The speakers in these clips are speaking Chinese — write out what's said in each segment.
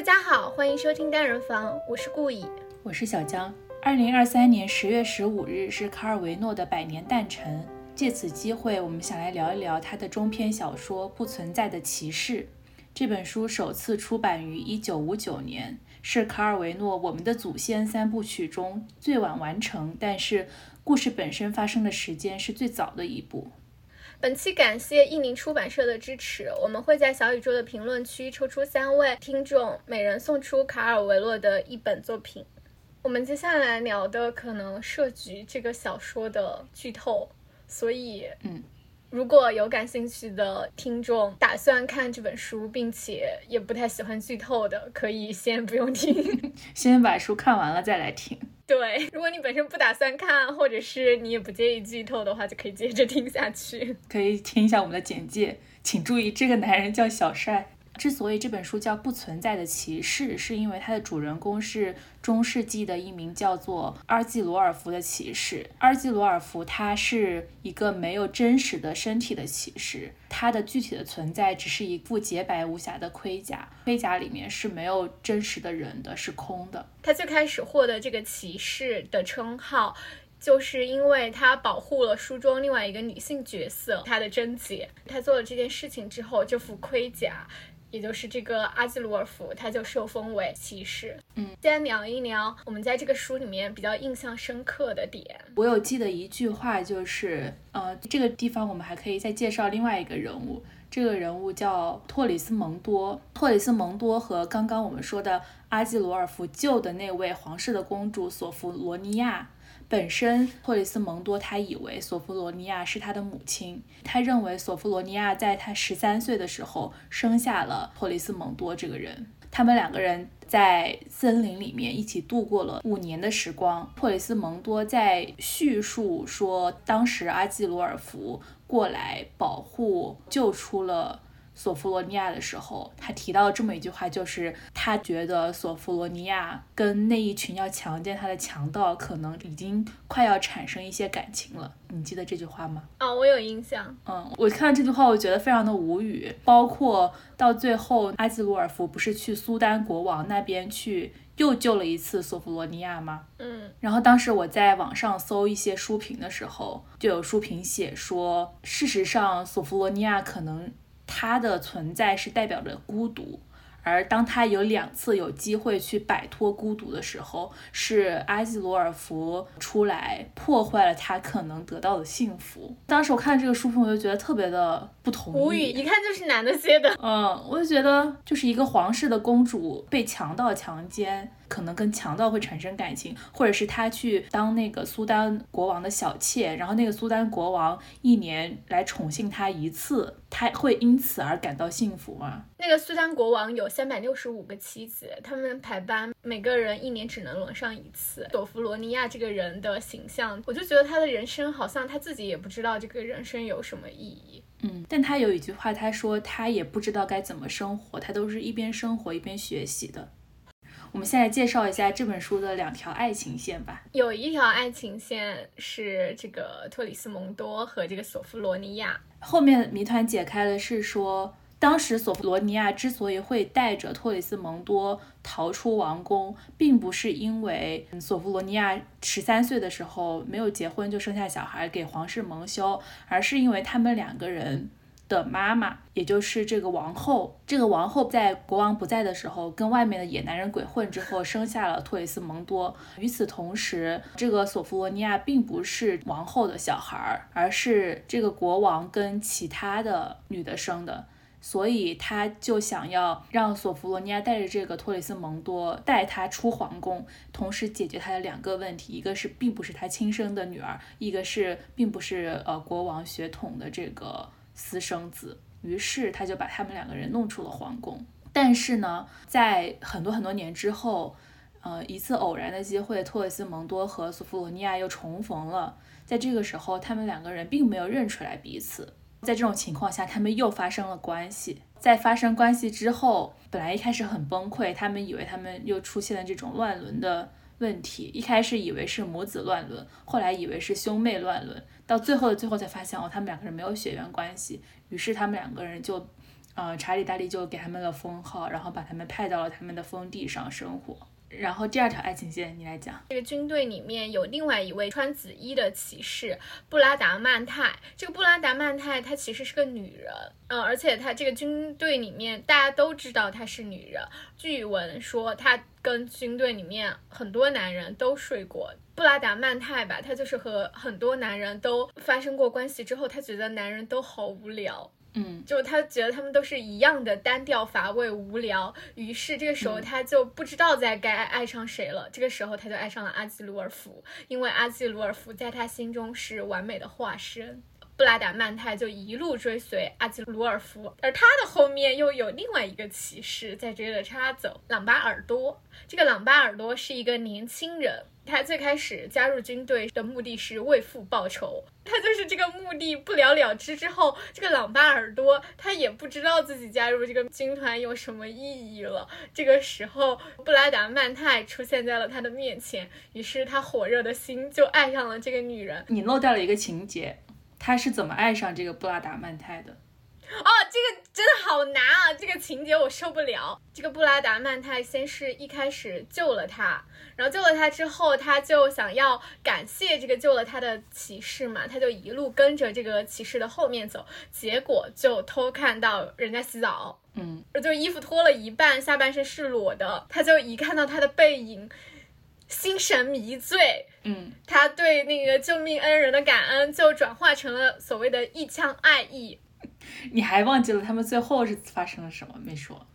大家好，欢迎收听单人房，我是顾乙，我是小江。二零二三年十月十五日是卡尔维诺的百年诞辰，借此机会，我们想来聊一聊他的中篇小说《不存在的骑士》。这本书首次出版于一九五九年，是卡尔维诺《我们的祖先》三部曲中最晚完成，但是故事本身发生的时间是最早的一部。本期感谢译宁出版社的支持，我们会在小宇宙的评论区抽出三位听众，每人送出卡尔维洛的一本作品。我们接下来聊的可能涉及这个小说的剧透，所以，嗯，如果有感兴趣的听众打算看这本书，并且也不太喜欢剧透的，可以先不用听，先把书看完了再来听。对，如果你本身不打算看，或者是你也不介意剧透的话，就可以接着听下去。可以听一下我们的简介，请注意，这个男人叫小帅。之所以这本书叫《不存在的骑士》，是因为它的主人公是中世纪的一名叫做阿尔基罗尔福的骑士。阿尔基罗尔福他是一个没有真实的身体的骑士，他的具体的存在只是一副洁白无瑕的盔甲，盔甲里面是没有真实的人的，是空的。他最开始获得这个骑士的称号，就是因为他保护了书中另外一个女性角色他的贞洁。他做了这件事情之后，这副盔甲。也就是这个阿基罗尔夫，他就受封为骑士。嗯，先聊一聊我们在这个书里面比较印象深刻的点。我有记得一句话，就是呃，这个地方我们还可以再介绍另外一个人物，这个人物叫托里斯蒙多。托里斯蒙多和刚刚我们说的阿基罗尔夫救的那位皇室的公主索弗罗尼亚。本身，托里斯蒙多他以为索弗罗尼亚是他的母亲，他认为索弗罗尼亚在他十三岁的时候生下了托里斯蒙多这个人。他们两个人在森林里面一起度过了五年的时光。托里斯蒙多在叙述说，当时阿基罗尔福过来保护，救出了。索弗罗尼亚的时候，他提到这么一句话，就是他觉得索弗罗尼亚跟那一群要强奸他的强盗，可能已经快要产生一些感情了。你记得这句话吗？啊，我有印象。嗯，我看到这句话，我觉得非常的无语。包括到最后，阿兹鲁尔夫不是去苏丹国王那边去又救了一次索弗罗尼亚吗？嗯。然后当时我在网上搜一些书评的时候，就有书评写说，事实上索弗罗尼亚可能。他的存在是代表着孤独，而当他有两次有机会去摆脱孤独的时候，是阿基罗尔福出来破坏了他可能得到的幸福。当时我看这个书评，我就觉得特别的不同意，无语，一看就是男的写的。嗯，我就觉得就是一个皇室的公主被强盗强奸。可能跟强盗会产生感情，或者是他去当那个苏丹国王的小妾，然后那个苏丹国王一年来宠幸他一次，他会因此而感到幸福吗？那个苏丹国王有三百六十五个妻子，他们排班，每个人一年只能轮上一次。索弗罗尼亚这个人的形象，我就觉得他的人生好像他自己也不知道这个人生有什么意义。嗯，但他有一句话，他说他也不知道该怎么生活，他都是一边生活一边学习的。我们现在介绍一下这本书的两条爱情线吧。有一条爱情线是这个托里斯蒙多和这个索弗罗尼亚。后面谜团解开的，是说当时索弗罗尼亚之所以会带着托里斯蒙多逃出王宫，并不是因为索弗罗尼亚十三岁的时候没有结婚就生下小孩给皇室蒙羞，而是因为他们两个人。的妈妈，也就是这个王后。这个王后在国王不在的时候，跟外面的野男人鬼混之后，生下了托里斯蒙多。与此同时，这个索弗罗尼亚并不是王后的小孩儿，而是这个国王跟其他的女的生的。所以他就想要让索弗罗尼亚带着这个托里斯蒙多带他出皇宫，同时解决他的两个问题：一个是并不是他亲生的女儿，一个是并不是呃国王血统的这个。私生子，于是他就把他们两个人弄出了皇宫。但是呢，在很多很多年之后，呃，一次偶然的机会，托尔斯蒙多和索弗罗尼亚又重逢了。在这个时候，他们两个人并没有认出来彼此。在这种情况下，他们又发生了关系。在发生关系之后，本来一开始很崩溃，他们以为他们又出现了这种乱伦的问题。一开始以为是母子乱伦，后来以为是兄妹乱伦。到最后的最后才发现哦，他们两个人没有血缘关系，于是他们两个人就呃，查理大帝就给他们了封号，然后把他们派到了他们的封地上生活。然后第二条爱情线，你来讲。这个军队里面有另外一位穿紫衣的骑士布拉达曼泰。这个布拉达曼泰她其实是个女人，嗯，而且她这个军队里面大家都知道她是女人。据闻说她跟军队里面很多男人都睡过。布拉达曼泰吧，她就是和很多男人都发生过关系之后，她觉得男人都好无聊。嗯，就他觉得他们都是一样的单调乏味无聊，于是这个时候他就不知道在该爱上谁了。这个时候他就爱上了阿基鲁尔夫，因为阿基鲁尔夫在他心中是完美的化身。布拉达曼泰就一路追随阿基鲁尔夫，而他的后面又有另外一个骑士在追着他走，朗巴尔多。这个朗巴尔多是一个年轻人。他最开始加入军队的目的是为父报仇，他就是这个目的不了了之之后，这个朗巴尔多他也不知道自己加入这个军团有什么意义了。这个时候，布拉达曼泰出现在了他的面前，于是他火热的心就爱上了这个女人。你漏掉了一个情节，他是怎么爱上这个布拉达曼泰的？哦，这个真的好难啊！这个情节我受不了。这个布拉达曼泰先是一开始救了他，然后救了他之后，他就想要感谢这个救了他的骑士嘛，他就一路跟着这个骑士的后面走，结果就偷看到人家洗澡，嗯，就衣服脱了一半，下半身是裸的，他就一看到他的背影，心神迷醉，嗯，他对那个救命恩人的感恩就转化成了所谓的一腔爱意。你还忘记了他们最后是发生了什么没说？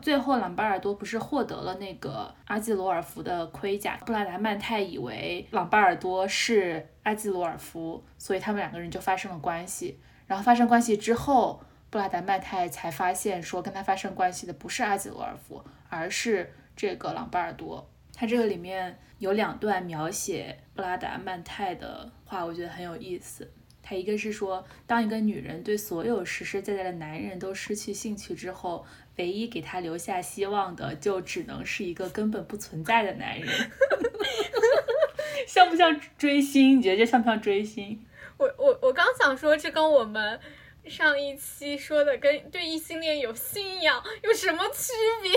最后朗巴尔多不是获得了那个阿基罗尔夫的盔甲？布拉达曼泰以为朗巴尔多是阿基罗尔夫，所以他们两个人就发生了关系。然后发生关系之后，布拉达曼泰才发现说跟他发生关系的不是阿基罗尔夫，而是这个朗巴尔多。他这个里面有两段描写布拉达曼泰的话，我觉得很有意思。他一个是说，当一个女人对所有实实在在的男人都失去兴趣之后，唯一给她留下希望的，就只能是一个根本不存在的男人。像不像追星？你觉得这像不像追星？我我我刚想说，这跟我们上一期说的跟对异性恋有信仰有什么区别？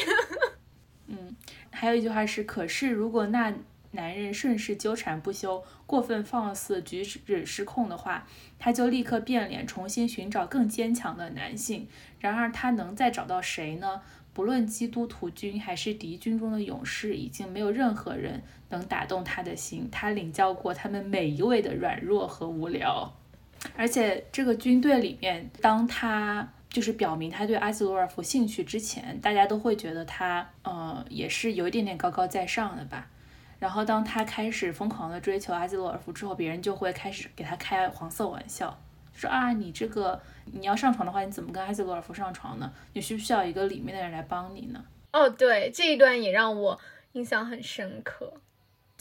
还有一句话是，可是如果那。男人顺势纠缠不休，过分放肆，举止失控的话，他就立刻变脸，重新寻找更坚强的男性。然而，他能再找到谁呢？不论基督徒军还是敌军中的勇士，已经没有任何人能打动他的心。他领教过他们每一位的软弱和无聊。而且，这个军队里面，当他就是表明他对阿基罗尔夫兴趣之前，大家都会觉得他，呃，也是有一点点高高在上的吧。然后当他开始疯狂的追求阿基罗尔夫之后，别人就会开始给他开黄色玩笑，说啊，你这个你要上床的话，你怎么跟阿基罗尔夫上床呢？你需不需要一个里面的人来帮你呢？哦，对，这一段也让我印象很深刻。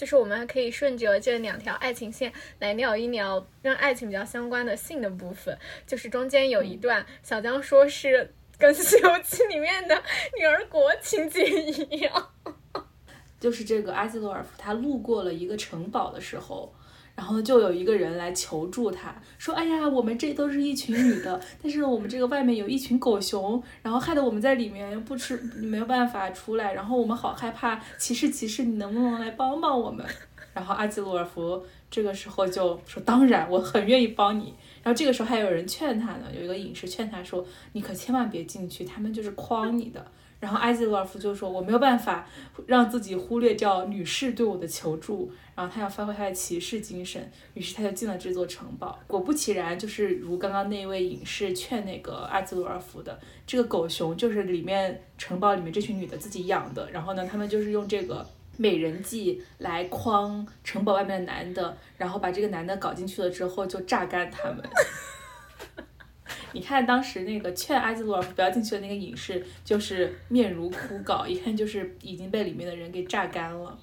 就是我们还可以顺着这两条爱情线来聊一聊跟爱情比较相关的性的部分。就是中间有一段，小江说是跟《西游记》里面的女儿国情节一样。就是这个阿基罗尔夫，他路过了一个城堡的时候，然后就有一个人来求助他，说：“哎呀，我们这都是一群女的，但是我们这个外面有一群狗熊，然后害得我们在里面不吃，没有办法出来，然后我们好害怕，骑士骑士，你能不能来帮帮我们？” 然后阿基鲁尔夫这个时候就说：“当然，我很愿意帮你。”然后这个时候还有人劝他呢，有一个隐士劝他说：“你可千万别进去，他们就是诓你的。”然后埃吉罗尔夫就说：“我没有办法让自己忽略掉女士对我的求助，然后他要发挥他的骑士精神，于是他就进了这座城堡。果不其然，就是如刚刚那位隐士劝那个艾兹罗尔夫的，这个狗熊就是里面城堡里面这群女的自己养的。然后呢，他们就是用这个美人计来诓城堡外面的男的，然后把这个男的搞进去了之后就榨干他们。”你看，当时那个劝阿基罗尔夫不要进去的那个隐士，就是面如枯槁，一看就是已经被里面的人给榨干了。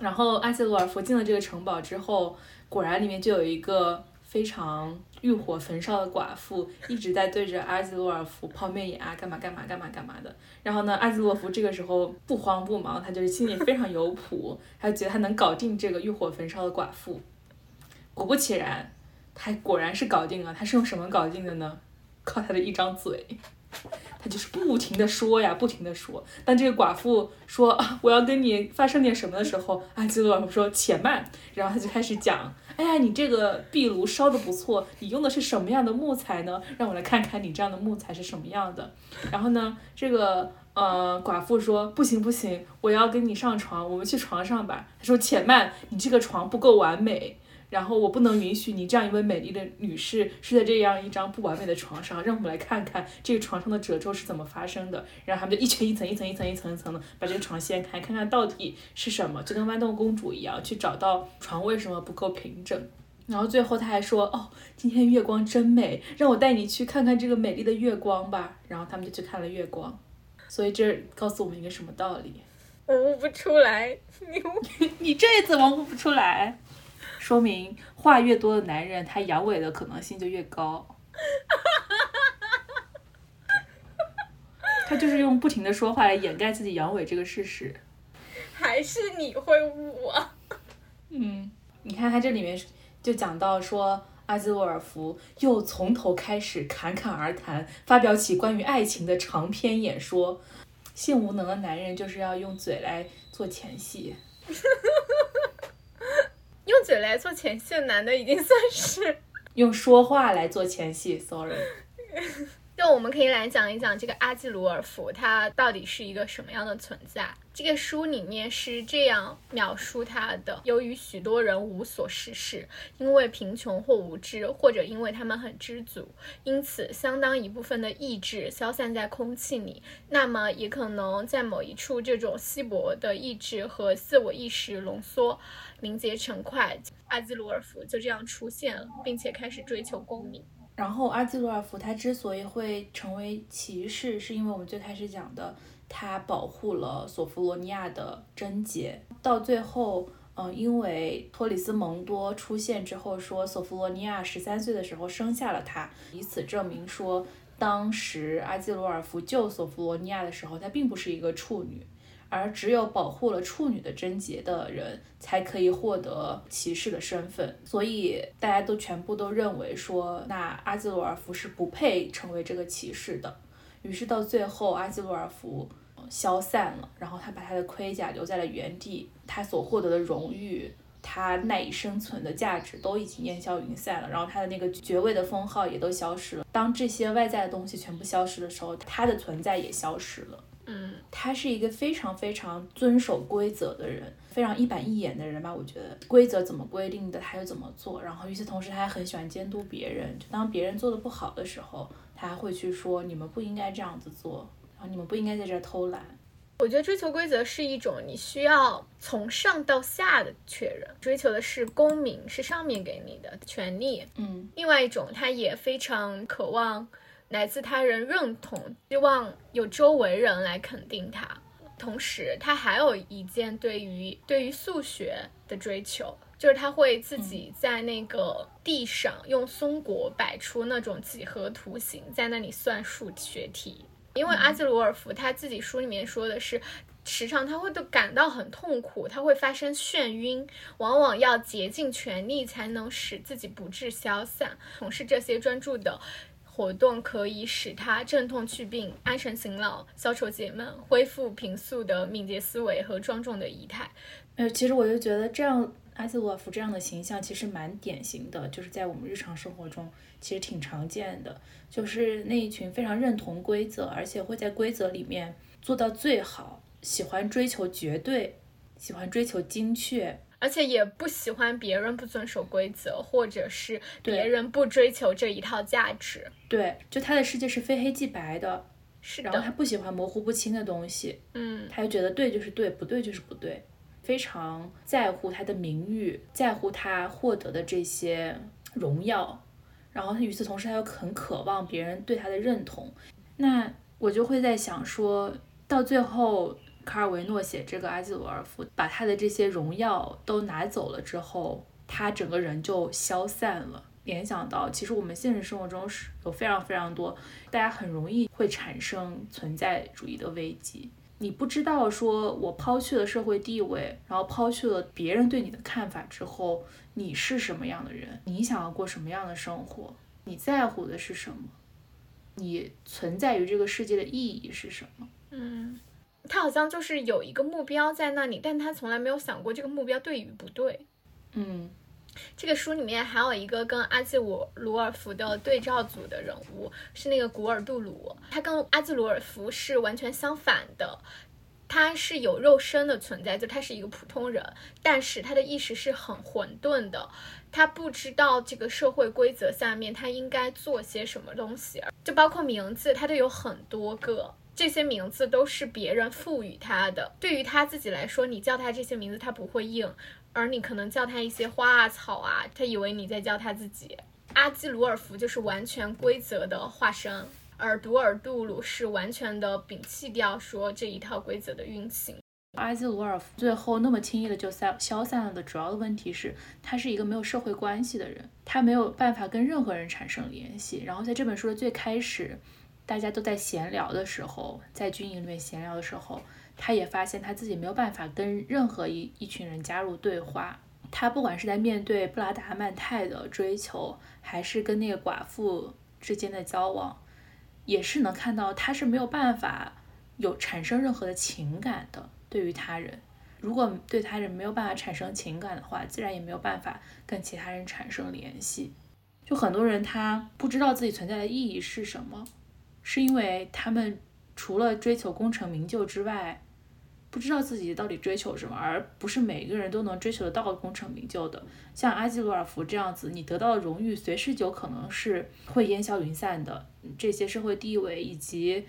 然后阿基罗尔夫进了这个城堡之后，果然里面就有一个非常欲火焚烧的寡妇，一直在对着阿基罗尔夫抛媚眼啊，干嘛干嘛干嘛干嘛的。然后呢，阿基罗尔夫这个时候不慌不忙，他就是心里非常有谱，他觉得他能搞定这个欲火焚烧的寡妇。果不其然，他果然是搞定了。他是用什么搞定的呢？靠他的一张嘴，他就是不停的说呀，不停的说。当这个寡妇说啊，我要跟你发生点什么的时候，啊这个寡妇说且慢，然后他就开始讲，哎呀，你这个壁炉烧的不错，你用的是什么样的木材呢？让我来看看你这样的木材是什么样的。然后呢，这个呃寡妇说不行不行，我要跟你上床，我们去床上吧。他说且慢，你这个床不够完美。然后我不能允许你这样一位美丽的女士睡在这样一张不完美的床上，让我们来看看这个床上的褶皱是怎么发生的。然后他们就一层一层一层一层一层一层的把这个床掀开，看看到底是什么，就跟豌豆公主一样去找到床为什么不够平整。然后最后他还说：“哦，今天月光真美，让我带你去看看这个美丽的月光吧。”然后他们就去看了月光。所以这告诉我们一个什么道理？我悟不出来。你你这怎么悟不出来？说明话越多的男人，他阳痿的可能性就越高。他就是用不停的说话来掩盖自己阳痿这个事实。还是你会悟啊？嗯，你看他这里面就讲到说，阿兹沃尔夫又从头开始侃侃而谈，发表起关于爱情的长篇演说。性无能的男人就是要用嘴来做前戏。用嘴来做前戏的男的已经算是 用说话来做前戏，sorry。就我们可以来讲一讲这个阿基鲁尔夫，他到底是一个什么样的存在？这个书里面是这样描述他的：由于许多人无所事事，因为贫穷或无知，或者因为他们很知足，因此相当一部分的意志消散在空气里。那么也可能在某一处，这种稀薄的意志和自我意识浓缩。凝结成块，阿基鲁尔夫就这样出现了，并且开始追求功名。然后阿基鲁尔夫他之所以会成为骑士，是因为我们最开始讲的，他保护了索弗罗尼亚的贞洁。到最后，嗯，因为托里斯蒙多出现之后，说索弗罗尼亚十三岁的时候生下了他，以此证明说，当时阿基鲁尔夫救索弗罗尼亚的时候，他并不是一个处女。而只有保护了处女的贞洁的人，才可以获得骑士的身份。所以大家都全部都认为说，那阿基罗尔夫是不配成为这个骑士的。于是到最后，阿基罗尔夫消散了，然后他把他的盔甲留在了原地，他所获得的荣誉，他赖以生存的价值都已经烟消云散了。然后他的那个爵位的封号也都消失了。当这些外在的东西全部消失的时候，他的存在也消失了。嗯，他是一个非常非常遵守规则的人，非常一板一眼的人吧？我觉得规则怎么规定的，他就怎么做。然后与此同时，他还很喜欢监督别人。就当别人做的不好的时候，他还会去说你们不应该这样子做，你们不应该在这偷懒。我觉得追求规则是一种你需要从上到下的确认，追求的是公民，是上面给你的权利。嗯，另外一种，他也非常渴望。来自他人认同，希望有周围人来肯定他。同时，他还有一件对于对于数学的追求，就是他会自己在那个地上用松果摆出那种几何图形，在那里算数学题。因为阿基罗尔夫他自己书里面说的是，时常他会都感到很痛苦，他会发生眩晕，往往要竭尽全力才能使自己不致消散。从事这些专注的。活动可以使他镇痛祛病、安神醒脑、消愁解闷、恢复平素的敏捷思维和庄重的仪态。呃，其实我就觉得这样阿兹洛夫这样的形象其实蛮典型的，就是在我们日常生活中其实挺常见的，就是那一群非常认同规则，而且会在规则里面做到最好，喜欢追求绝对，喜欢追求精确。而且也不喜欢别人不遵守规则，或者是别人不追求这一套价值。对，就他的世界是非黑即白的，是的。然后他不喜欢模糊不清的东西，嗯，他就觉得对就是对，不对就是不对，非常在乎他的名誉，在乎他获得的这些荣耀。然后他与此同时，他又很渴望别人对他的认同。那我就会在想，说到最后。卡尔维诺写这个阿基罗尔夫，把他的这些荣耀都拿走了之后，他整个人就消散了。联想到，其实我们现实生活中是有非常非常多，大家很容易会产生存在主义的危机。你不知道说，我抛去了社会地位，然后抛去了别人对你的看法之后，你是什么样的人？你想要过什么样的生活？你在乎的是什么？你存在于这个世界的意义是什么？嗯，他好像就是有一个目标在那里，但他从来没有想过这个目标对与不对。嗯，这个书里面还有一个跟阿基鲁尔夫的对照组的人物，是那个古尔杜鲁，他跟阿基鲁尔夫是完全相反的。他是有肉身的存在，就他是一个普通人，但是他的意识是很混沌的，他不知道这个社会规则下面他应该做些什么东西，就包括名字，他都有很多个，这些名字都是别人赋予他的，对于他自己来说，你叫他这些名字他不会应，而你可能叫他一些花啊草啊，他以为你在叫他自己。阿基鲁尔夫就是完全规则的化身。而独尔杜鲁是完全的摒弃掉说这一套规则的运行。阿基鲁尔夫最后那么轻易的就散消散了的主要的问题是，他是一个没有社会关系的人，他没有办法跟任何人产生联系。然后在这本书的最开始，大家都在闲聊的时候，在军营里面闲聊的时候，他也发现他自己没有办法跟任何一一群人加入对话。他不管是在面对布拉达曼泰的追求，还是跟那个寡妇之间的交往。也是能看到他是没有办法有产生任何的情感的。对于他人，如果对他人没有办法产生情感的话，自然也没有办法跟其他人产生联系。就很多人他不知道自己存在的意义是什么，是因为他们除了追求功成名就之外。不知道自己到底追求什么，而不是每个人都能追求得到功成名就的。像阿基鲁尔夫这样子，你得到的荣誉随时就可能是会烟消云散的。这些社会地位以及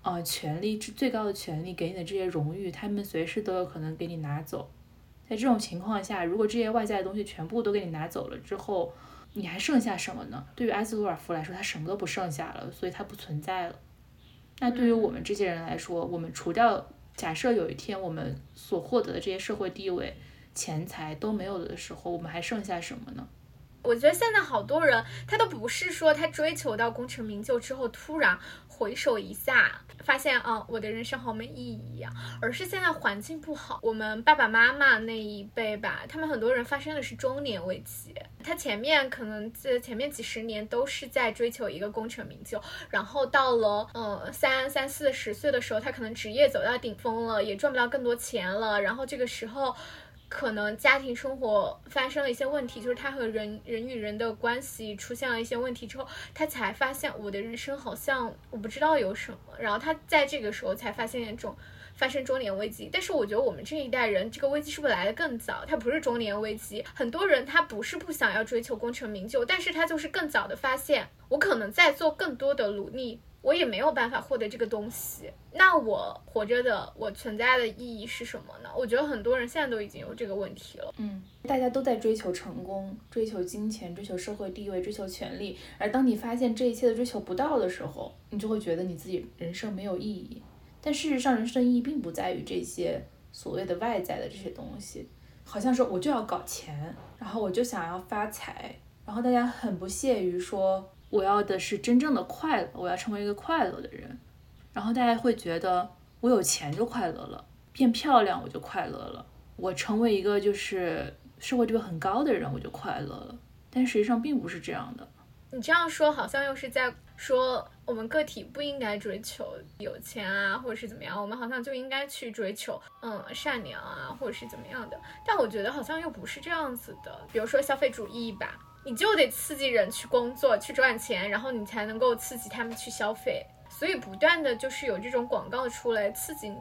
呃权力最高的权力给你的这些荣誉，他们随时都有可能给你拿走。在这种情况下，如果这些外在的东西全部都给你拿走了之后，你还剩下什么呢？对于阿基鲁尔夫来说，他什么都不剩下了，所以他不存在了。那对于我们这些人来说，我们除掉。假设有一天我们所获得的这些社会地位、钱财都没有了的时候，我们还剩下什么呢？我觉得现在好多人，他都不是说他追求到功成名就之后，突然回首一下，发现啊，我的人生好没意义呀，而是现在环境不好。我们爸爸妈妈那一辈吧，他们很多人发生的是中年危机。他前面可能这前面几十年都是在追求一个功成名就，然后到了呃三三四十岁的时候，他可能职业走到顶峰了，也赚不到更多钱了，然后这个时候。可能家庭生活发生了一些问题，就是他和人人与人的关系出现了一些问题之后，他才发现我的人生好像我不知道有什么，然后他在这个时候才发现这种发生中年危机。但是我觉得我们这一代人这个危机是不是来的更早？他不是中年危机，很多人他不是不想要追求功成名就，但是他就是更早的发现，我可能在做更多的努力。我也没有办法获得这个东西，那我活着的，我存在的意义是什么呢？我觉得很多人现在都已经有这个问题了。嗯，大家都在追求成功，追求金钱，追求社会地位，追求权利。而当你发现这一切的追求不到的时候，你就会觉得你自己人生没有意义。但事实上，人生的意义并不在于这些所谓的外在的这些东西。好像说我就要搞钱，然后我就想要发财，然后大家很不屑于说。我要的是真正的快乐，我要成为一个快乐的人，然后大家会觉得我有钱就快乐了，变漂亮我就快乐了，我成为一个就是社会地位很高的人我就快乐了，但实际上并不是这样的。你这样说好像又是在说我们个体不应该追求有钱啊，或者是怎么样，我们好像就应该去追求嗯善良啊，或者是怎么样的。但我觉得好像又不是这样子的，比如说消费主义吧。你就得刺激人去工作去赚钱，然后你才能够刺激他们去消费。所以不断的就是有这种广告出来刺激你，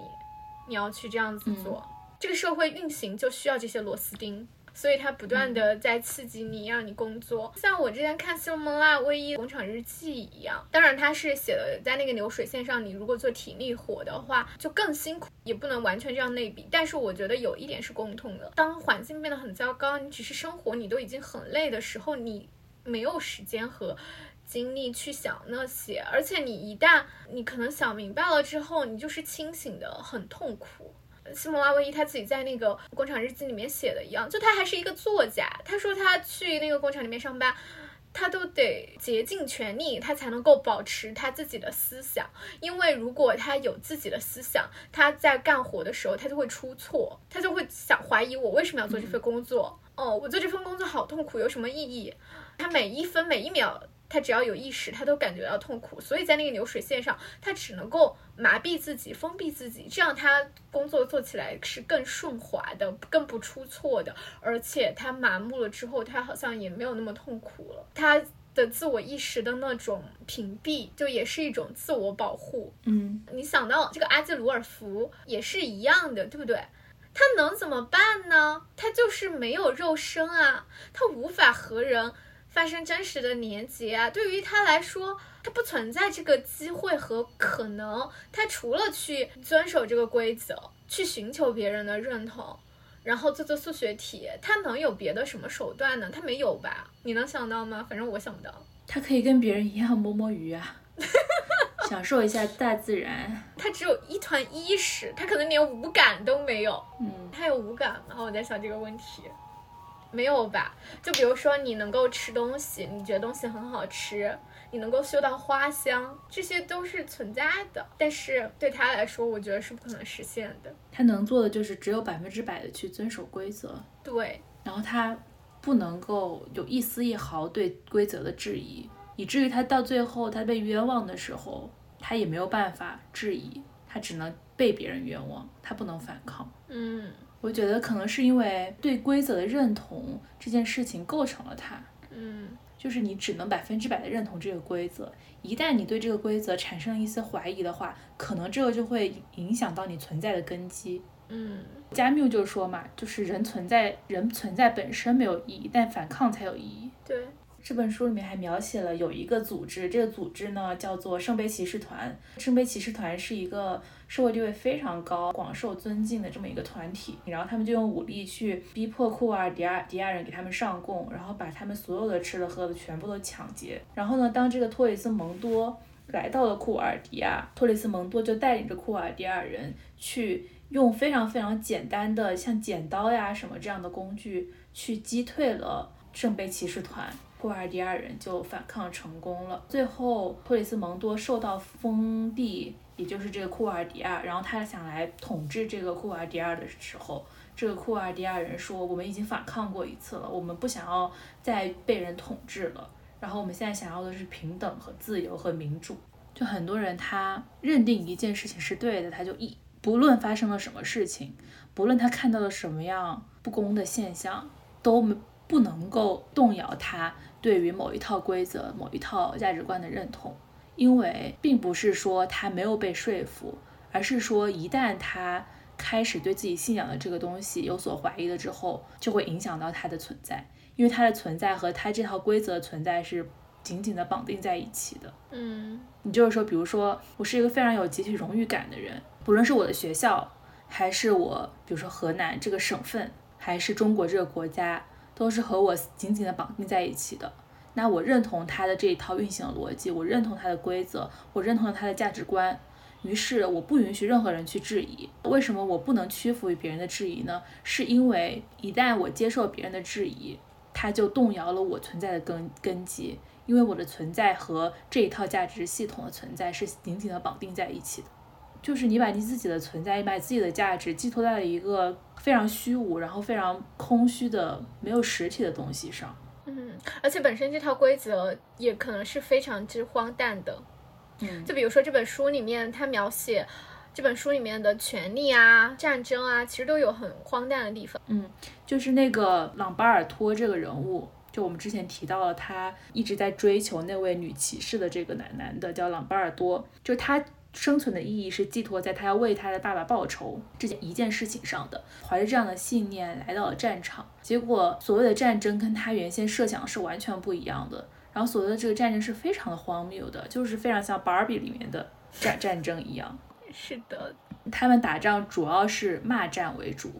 你要去这样子做。这个社会运行就需要这些螺丝钉。所以它不断的在刺激你，让你工作。像我之前看《西蒙拉威伊工厂日记》一样，当然它是写的在那个流水线上，你如果做体力活的话，就更辛苦，也不能完全这样类比。但是我觉得有一点是共通的：当环境变得很糟糕，你只是生活，你都已经很累的时候，你没有时间和精力去想那些。而且你一旦你可能想明白了之后，你就是清醒的很痛苦。西蒙拉维伊他自己在那个工厂日记里面写的一样，就他还是一个作家。他说他去那个工厂里面上班，他都得竭尽全力，他才能够保持他自己的思想。因为如果他有自己的思想，他在干活的时候他就会出错，他就会想怀疑我为什么要做这份工作。哦，我做这份工作好痛苦，有什么意义？他每一分每一秒他只要有意识，他都感觉到痛苦，所以在那个流水线上，他只能够麻痹自己、封闭自己，这样他工作做起来是更顺滑的、更不出错的。而且他麻木了之后，他好像也没有那么痛苦了。他的自我意识的那种屏蔽，就也是一种自我保护。嗯，你想到这个阿基鲁尔福也是一样的，对不对？他能怎么办呢？他就是没有肉身啊，他无法和人。发生真实的连接啊，对于他来说，他不存在这个机会和可能。他除了去遵守这个规则，去寻求别人的认同，然后做做数学题，他能有别的什么手段呢？他没有吧？你能想到吗？反正我想不到。他可以跟别人一样摸摸鱼啊，享受一下大自然。他只有一团意识，他可能连五感都没有。嗯，他有五感吗？我在想这个问题。没有吧？就比如说，你能够吃东西，你觉得东西很好吃，你能够嗅到花香，这些都是存在的。但是对他来说，我觉得是不可能实现的。他能做的就是只有百分之百的去遵守规则。对，然后他不能够有一丝一毫对规则的质疑，以至于他到最后他被冤枉的时候，他也没有办法质疑，他只能被别人冤枉，他不能反抗。嗯。我觉得可能是因为对规则的认同这件事情构成了它，嗯，就是你只能百分之百的认同这个规则，一旦你对这个规则产生了一丝怀疑的话，可能这个就会影响到你存在的根基，嗯，加缪就说嘛，就是人存在，人存在本身没有意义，但反抗才有意义，对。这本书里面还描写了有一个组织，这个组织呢叫做圣杯骑士团。圣杯骑士团是一个社会地位非常高、广受尊敬的这么一个团体。然后他们就用武力去逼迫库尔迪亚迪亚人给他们上供，然后把他们所有的吃的喝的全部都抢劫。然后呢，当这个托里斯蒙多来到了库尔迪亚，托里斯蒙多就带领着库尔迪亚人去用非常非常简单的像剪刀呀什么这样的工具去击退了圣杯骑士团。库尔迪亚人就反抗成功了，最后托里斯蒙多受到封地，也就是这个库尔迪亚，然后他想来统治这个库尔迪亚的时候，这个库尔迪亚人说：“我们已经反抗过一次了，我们不想要再被人统治了，然后我们现在想要的是平等和自由和民主。”就很多人他认定一件事情是对的，他就一不论发生了什么事情，不论他看到了什么样不公的现象，都没不能够动摇他。对于某一套规则、某一套价值观的认同，因为并不是说他没有被说服，而是说一旦他开始对自己信仰的这个东西有所怀疑了之后，就会影响到他的存在，因为他的存在和他这套规则存在是紧紧的绑定在一起的。嗯，你就是说，比如说，我是一个非常有集体荣誉感的人，不论是我的学校，还是我，比如说河南这个省份，还是中国这个国家。都是和我紧紧的绑定在一起的。那我认同他的这一套运行的逻辑，我认同他的规则，我认同了他的价值观。于是我不允许任何人去质疑。为什么我不能屈服于别人的质疑呢？是因为一旦我接受别人的质疑，他就动摇了我存在的根根基。因为我的存在和这一套价值系统的存在是紧紧的绑定在一起的。就是你把你自己的存在，你把自己的价值寄托在了一个非常虚无，然后非常空虚的、没有实体的东西上。嗯，而且本身这套规则也可能是非常之荒诞的。嗯，就比如说这本书里面，它描写这本书里面的权利啊、战争啊，其实都有很荒诞的地方。嗯，就是那个朗巴尔托这个人物，就我们之前提到了，他一直在追求那位女骑士的这个男男的，叫朗巴尔多，就他。生存的意义是寄托在他要为他的爸爸报仇这件一件事情上的，怀着这样的信念来到了战场，结果所谓的战争跟他原先设想是完全不一样的。然后所谓的这个战争是非常的荒谬的，就是非常像芭比里面的战战争一样。是的，他们打仗主要是骂战为主，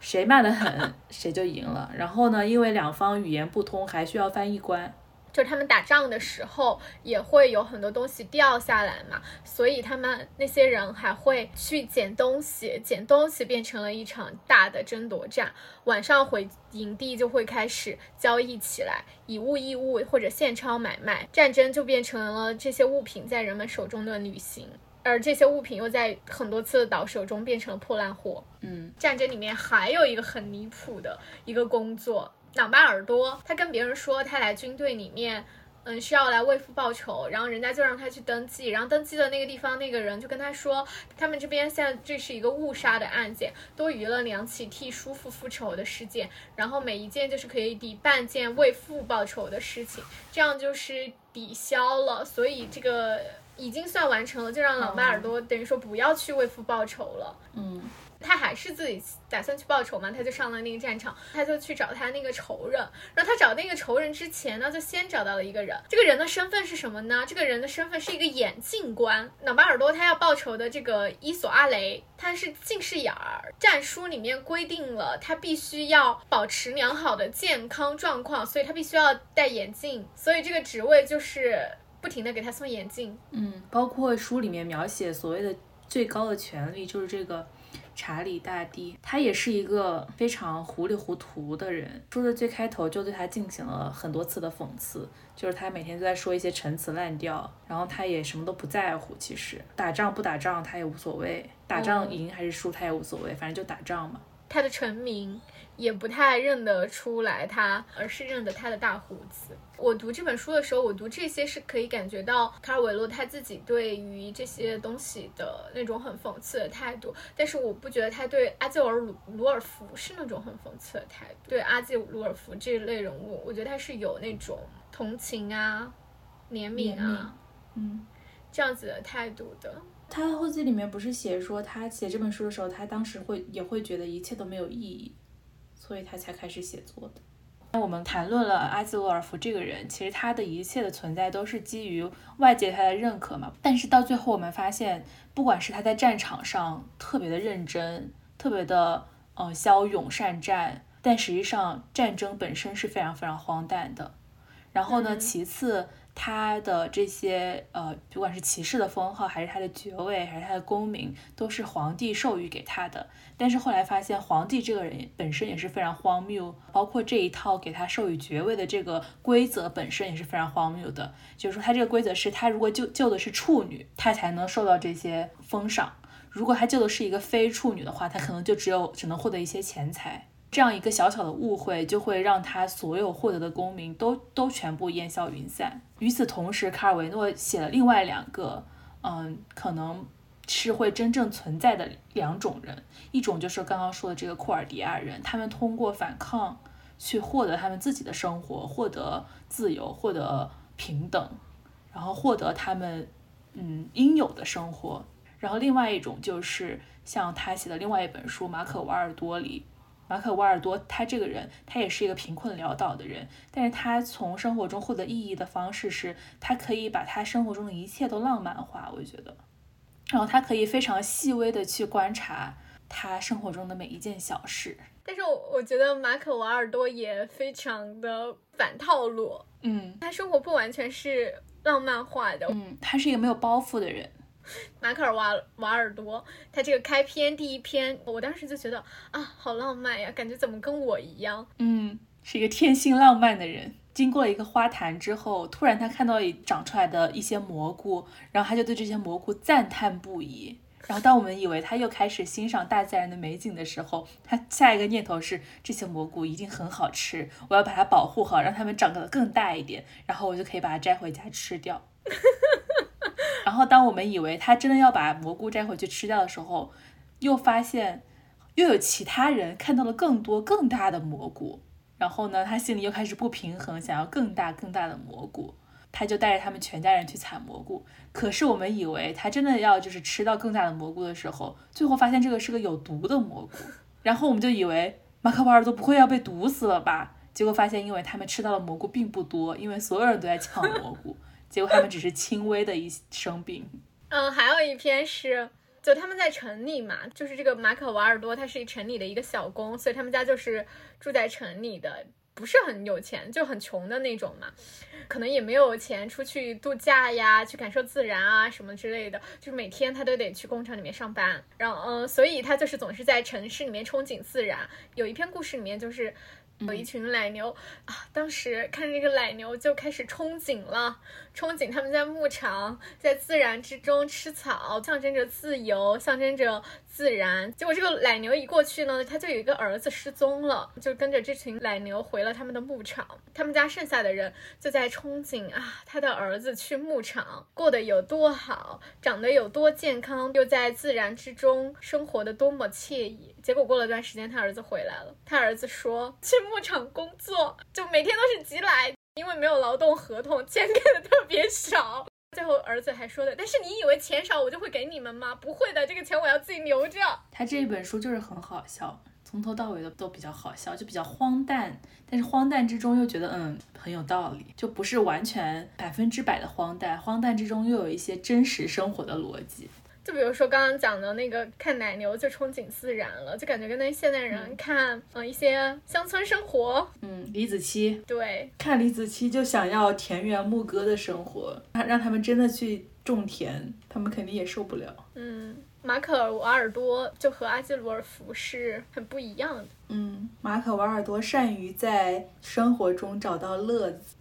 谁骂得狠谁就赢了。然后呢，因为两方语言不通，还需要翻译官。就他们打仗的时候也会有很多东西掉下来嘛，所以他们那些人还会去捡东西，捡东西变成了一场大的争夺战。晚上回营地就会开始交易起来，以物易物或者现钞买卖，战争就变成了这些物品在人们手中的旅行，而这些物品又在很多次的倒手中变成了破烂货。嗯，战争里面还有一个很离谱的一个工作。朗巴尔多，他跟别人说他来军队里面嗯，需要来为父报仇，然后人家就让他去登记，然后登记的那个地方那个人就跟他说，他们这边现在这是一个误杀的案件，多余了两起替叔父复仇的事件，然后每一件就是可以抵半件为父报仇的事情，这样就是抵消了，所以这个已经算完成了，就让朗巴尔多等于说不要去为父报仇了。嗯。他还是自己打算去报仇嘛，他就上了那个战场，他就去找他那个仇人。然后他找那个仇人之前呢，就先找到了一个人。这个人的身份是什么呢？这个人的身份是一个眼镜官。脑巴尔多他要报仇的这个伊索阿雷，他是近视眼儿。战书里面规定了，他必须要保持良好的健康状况，所以他必须要戴眼镜。所以这个职位就是不停的给他送眼镜。嗯，包括书里面描写所谓的最高的权利，就是这个。查理大帝，他也是一个非常糊里糊涂的人。书的最开头就对他进行了很多次的讽刺，就是他每天都在说一些陈词滥调，然后他也什么都不在乎。其实打仗不打仗他也无所谓，打仗赢还是输他也无所谓，反正就打仗嘛。他的成名。也不太认得出来他，而是认得他的大胡子。我读这本书的时候，我读这些是可以感觉到卡尔维诺他自己对于这些东西的那种很讽刺的态度，但是我不觉得他对阿基尔鲁鲁尔福是那种很讽刺的态度。对阿基鲁尔福这一类人物，我觉得他是有那种同情啊、怜悯啊，嗯，这样子的态度的。他后记里面不是写说，他写这本书的时候，他当时会也会觉得一切都没有意义。所以他才开始写作的。那我们谈论了阿兹罗尔夫这个人，其实他的一切的存在都是基于外界他的认可嘛。但是到最后我们发现，不管是他在战场上特别的认真，特别的呃骁勇善战，但实际上战争本身是非常非常荒诞的。然后呢，其次。他的这些呃，不管是骑士的封号，还是他的爵位，还是他的功名，都是皇帝授予给他的。但是后来发现，皇帝这个人本身也是非常荒谬，包括这一套给他授予爵位的这个规则本身也是非常荒谬的。就是说，他这个规则是他如果救救的是处女，他才能受到这些封赏；如果他救的是一个非处女的话，他可能就只有只能获得一些钱财。这样一个小小的误会，就会让他所有获得的功名都都全部烟消云散。与此同时，卡尔维诺写了另外两个，嗯，可能是会真正存在的两种人，一种就是刚刚说的这个库尔迪亚人，他们通过反抗去获得他们自己的生活，获得自由，获得平等，然后获得他们嗯应有的生活。然后另外一种就是像他写的另外一本书《马可·瓦尔多》里。马可·瓦尔多，他这个人，他也是一个贫困潦倒的人，但是他从生活中获得意义的方式是，他可以把他生活中的一切都浪漫化，我觉得，然后他可以非常细微的去观察他生活中的每一件小事。但是我我觉得马可·瓦尔多也非常的反套路，嗯，他生活不完全是浪漫化的，嗯，他是一个没有包袱的人。马克尔瓦瓦尔多，他这个开篇第一篇，我当时就觉得啊，好浪漫呀，感觉怎么跟我一样？嗯，是一个天性浪漫的人。经过了一个花坛之后，突然他看到长出来的一些蘑菇，然后他就对这些蘑菇赞叹不已。然后当我们以为他又开始欣赏大自然的美景的时候，他下一个念头是这些蘑菇一定很好吃，我要把它保护好，让它们长得更大一点，然后我就可以把它摘回家吃掉。然后，当我们以为他真的要把蘑菇摘回去吃掉的时候，又发现又有其他人看到了更多更大的蘑菇。然后呢，他心里又开始不平衡，想要更大更大的蘑菇。他就带着他们全家人去采蘑菇。可是我们以为他真的要就是吃到更大的蘑菇的时候，最后发现这个是个有毒的蘑菇。然后我们就以为马克波尔都不会要被毒死了吧？结果发现，因为他们吃到的蘑菇并不多，因为所有人都在抢蘑菇。结果他们只是轻微的一生病。嗯，还有一篇是，就他们在城里嘛，就是这个马可瓦尔多，他是城里的一个小工，所以他们家就是住在城里的，不是很有钱，就很穷的那种嘛，可能也没有钱出去度假呀，去感受自然啊什么之类的，就是每天他都得去工厂里面上班，然后嗯，所以他就是总是在城市里面憧憬自然。有一篇故事里面就是。有一群奶牛啊，当时看着这个奶牛就开始憧憬了，憧憬他们在牧场，在自然之中吃草，象征着自由，象征着自然。结果这个奶牛一过去呢，他就有一个儿子失踪了，就跟着这群奶牛回了他们的牧场，他们家剩下的人就在憧憬啊，他的儿子去牧场过得有多好，长得有多健康，又在自然之中生活的多么惬意。结果过了段时间，他儿子回来了，他儿子说去牧场工作就每天都是挤奶，因为没有劳动合同，钱给的特别少。最后儿子还说的，但是你以为钱少我就会给你们吗？不会的，这个钱我要自己留着。他这一本书就是很好笑，从头到尾的都比较好笑，就比较荒诞，但是荒诞之中又觉得嗯很有道理，就不是完全百分之百的荒诞，荒诞之中又有一些真实生活的逻辑。就比如说刚刚讲的那个看奶牛就憧憬自然了，就感觉跟那现代人看嗯一些乡村生活，嗯，李子柒对，看李子柒就想要田园牧歌的生活，让他们真的去种田，他们肯定也受不了。嗯，马可瓦尔多就和阿基鲁尔夫是很不一样的。嗯，马可瓦尔多善于在生活中找到乐子，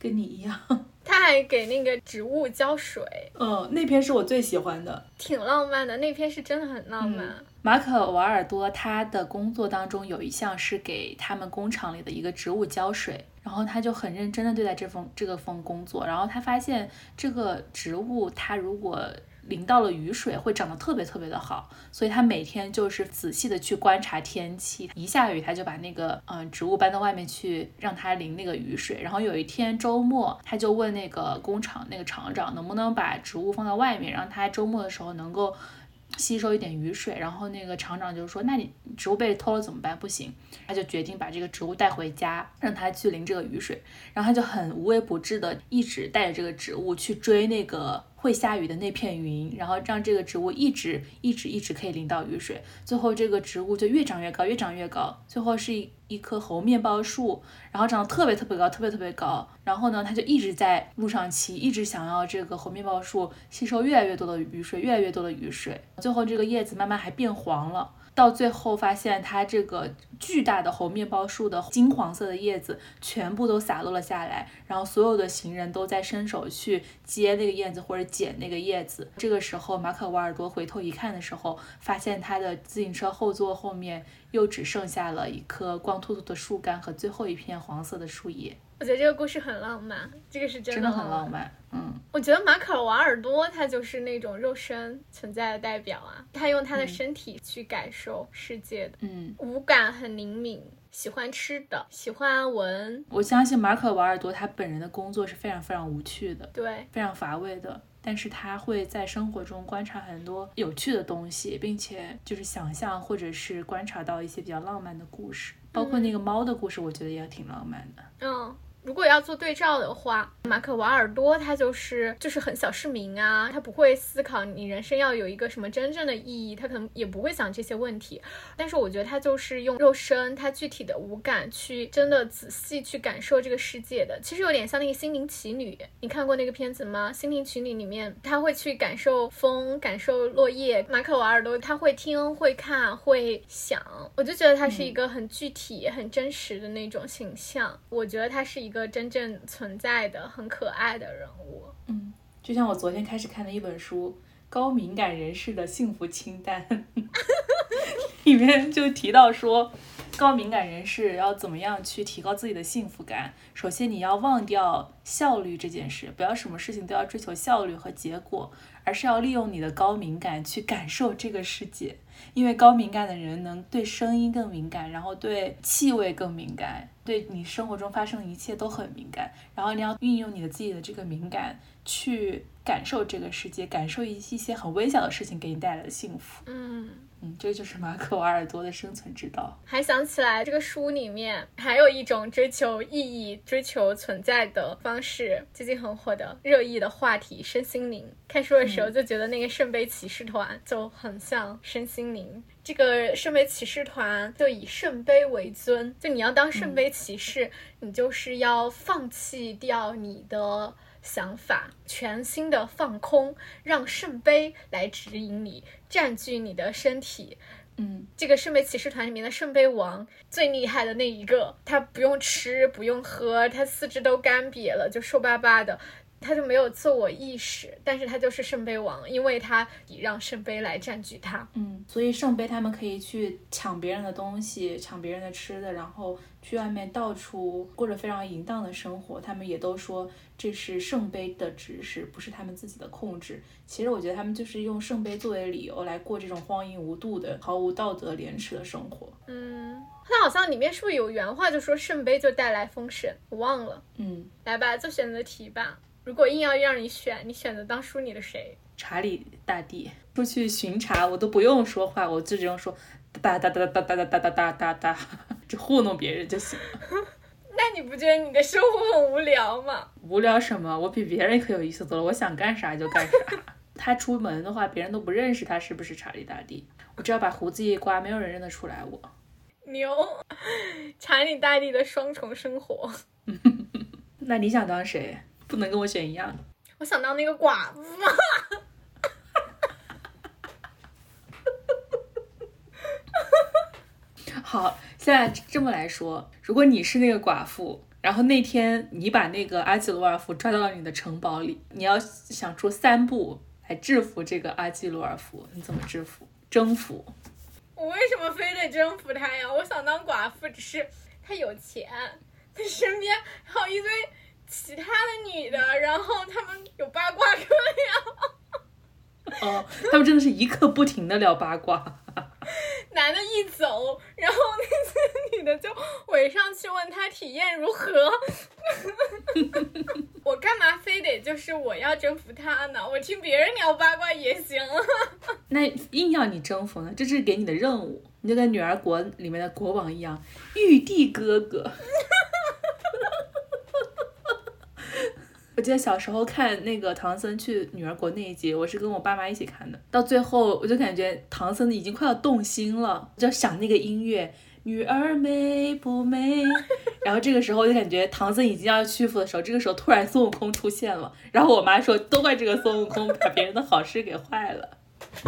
跟你一样。他还给那个植物浇水，嗯，那篇是我最喜欢的，挺浪漫的。那篇是真的很浪漫。马可瓦尔多他的工作当中有一项是给他们工厂里的一个植物浇水，然后他就很认真的对待这份这个份工作，然后他发现这个植物它如果淋到了雨水会长得特别特别的好，所以他每天就是仔细的去观察天气，一下雨他就把那个嗯植物搬到外面去让它淋那个雨水。然后有一天周末，他就问那个工厂那个厂长能不能把植物放到外面，让它周末的时候能够吸收一点雨水。然后那个厂长就说：“那你植物被偷了怎么办？不行。”他就决定把这个植物带回家，让它去淋这个雨水。然后他就很无微不至的一直带着这个植物去追那个。会下雨的那片云，然后让这个植物一直一直一直可以淋到雨水，最后这个植物就越长越高，越长越高，最后是一一棵猴面包树，然后长得特别特别高，特别特别高。然后呢，它就一直在路上骑，一直想要这个猴面包树吸收越来越多的雨水，越来越多的雨水，最后这个叶子慢慢还变黄了。到最后发现，它这个巨大的猴面包树的金黄色的叶子全部都洒落了下来，然后所有的行人都在伸手去接那个叶子或者捡那个叶子。这个时候，马可瓦尔多回头一看的时候，发现他的自行车后座后面又只剩下了一棵光秃秃的树干和最后一片黄色的树叶。我觉得这个故事很浪漫，这个是真的很浪漫。嗯，我觉得马可瓦尔多他就是那种肉身存在的代表啊，他用他的身体去感受世界的，嗯，五感很灵敏，喜欢吃的，喜欢闻。我相信马可瓦尔多他本人的工作是非常非常无趣的，对，非常乏味的，但是他会在生活中观察很多有趣的东西，并且就是想象或者是观察到一些比较浪漫的故事，包括那个猫的故事，我觉得也挺浪漫的。嗯。如果要做对照的话，马可瓦尔多他就是就是很小市民啊，他不会思考你人生要有一个什么真正的意义，他可能也不会想这些问题。但是我觉得他就是用肉身，他具体的五感去真的仔细去感受这个世界的。其实有点像那个《心灵奇旅》，你看过那个片子吗？《心灵奇旅》里面他会去感受风，感受落叶。马可瓦尔多他会听，会看，会想。我就觉得他是一个很具体、很真实的那种形象。我觉得他是一。一个真正存在的很可爱的人物，嗯，就像我昨天开始看的一本书《高敏感人士的幸福清单》，里面就提到说，高敏感人士要怎么样去提高自己的幸福感。首先，你要忘掉效率这件事，不要什么事情都要追求效率和结果，而是要利用你的高敏感去感受这个世界。因为高敏感的人能对声音更敏感，然后对气味更敏感，对你生活中发生的一切都很敏感。然后你要运用你的自己的这个敏感去感受这个世界，感受一一些很微小的事情给你带来的幸福。嗯。嗯，这就是马可瓦尔多的生存之道。还想起来，这个书里面还有一种追求意义、追求存在的方式，最近很火的热议的话题——身心灵。看书的时候就觉得那个圣杯骑士团就很像身心灵。这个圣杯骑士团就以圣杯为尊，就你要当圣杯骑士，你就是要放弃掉你的。想法，全新的放空，让圣杯来指引你，占据你的身体。嗯，这个圣杯骑士团里面的圣杯王最厉害的那一个，他不用吃，不用喝，他四肢都干瘪了，就瘦巴巴的。他就没有自我意识，但是他就是圣杯王，因为他让圣杯来占据他。嗯，所以圣杯他们可以去抢别人的东西，抢别人的吃的，然后去外面到处过着非常淫荡的生活。他们也都说这是圣杯的指示，不是他们自己的控制。其实我觉得他们就是用圣杯作为理由来过这种荒淫无度的、毫无道德廉耻的生活。嗯，那好像里面是不是有原话就说圣杯就带来丰盛？我忘了。嗯，来吧，做选择题吧。如果硬要让你选，你选择当书里的谁？查理大帝出去巡查，我都不用说话，我就只用说哒哒哒哒哒哒哒哒哒哒哒，就糊弄别人就行了。那你不觉得你的生活很无聊吗？无聊什么？我比别人可有意思多了，我想干啥就干啥。他出门的话，别人都不认识他是不是查理大帝。我只要把胡子一刮，没有人认得出来我。牛，查理大帝的双重生活。那你想当谁？不能跟我选一样。我想当那个寡妇。好，现在这么来说，如果你是那个寡妇，然后那天你把那个阿基罗尔夫抓到了你的城堡里，你要想出三步来制服这个阿基罗尔夫，你怎么制服？征服？我为什么非得征服他呀？我想当寡妇，只是他有钱，他身边还有一堆。其他的女的，然后他们有八卦可聊。哦，他们真的是一刻不停的聊八卦。男的一走，然后那些女的就围上去问他体验如何。我干嘛非得就是我要征服他呢？我听别人聊八卦也行。那硬要你征服呢？这是给你的任务，你就跟《女儿国》里面的国王一样，玉帝哥哥。我记得小时候看那个唐僧去女儿国那一集，我是跟我爸妈一起看的。到最后，我就感觉唐僧已经快要动心了，就想那个音乐，女儿美不美？然后这个时候，我就感觉唐僧已经要屈服的时候，这个时候突然孙悟空出现了，然后我妈说，都怪这个孙悟空把别人的好事给坏了。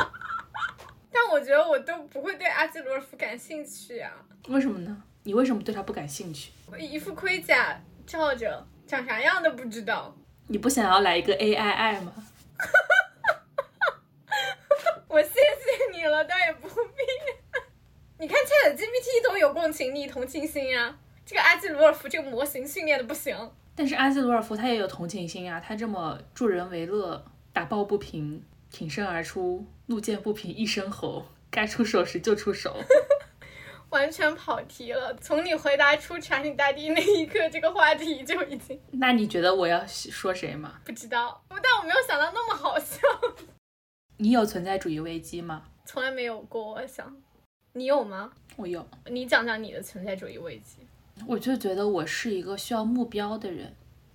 但我觉得我都不会对阿基罗夫感兴趣啊。为什么呢？你为什么对他不感兴趣？一副盔甲罩着。长啥样都不知道，你不想要来一个 A I I 吗？我谢谢你了，倒也不必。你看 Chat GPT 都有共情力、同情心啊，这个阿基罗尔夫这个模型训练的不行。但是阿基罗尔夫他也有同情心啊，他这么助人为乐，打抱不平，挺身而出，路见不平一声吼，该出手时就出手。完全跑题了。从你回答出查理大帝那一刻，这个话题就已经 那你觉得我要说谁吗？不知道，但我没有想到那么好笑。你有存在主义危机吗？从来没有过。我想，你有吗？我有。你讲讲你的存在主义危机。我就觉得我是一个需要目标的人，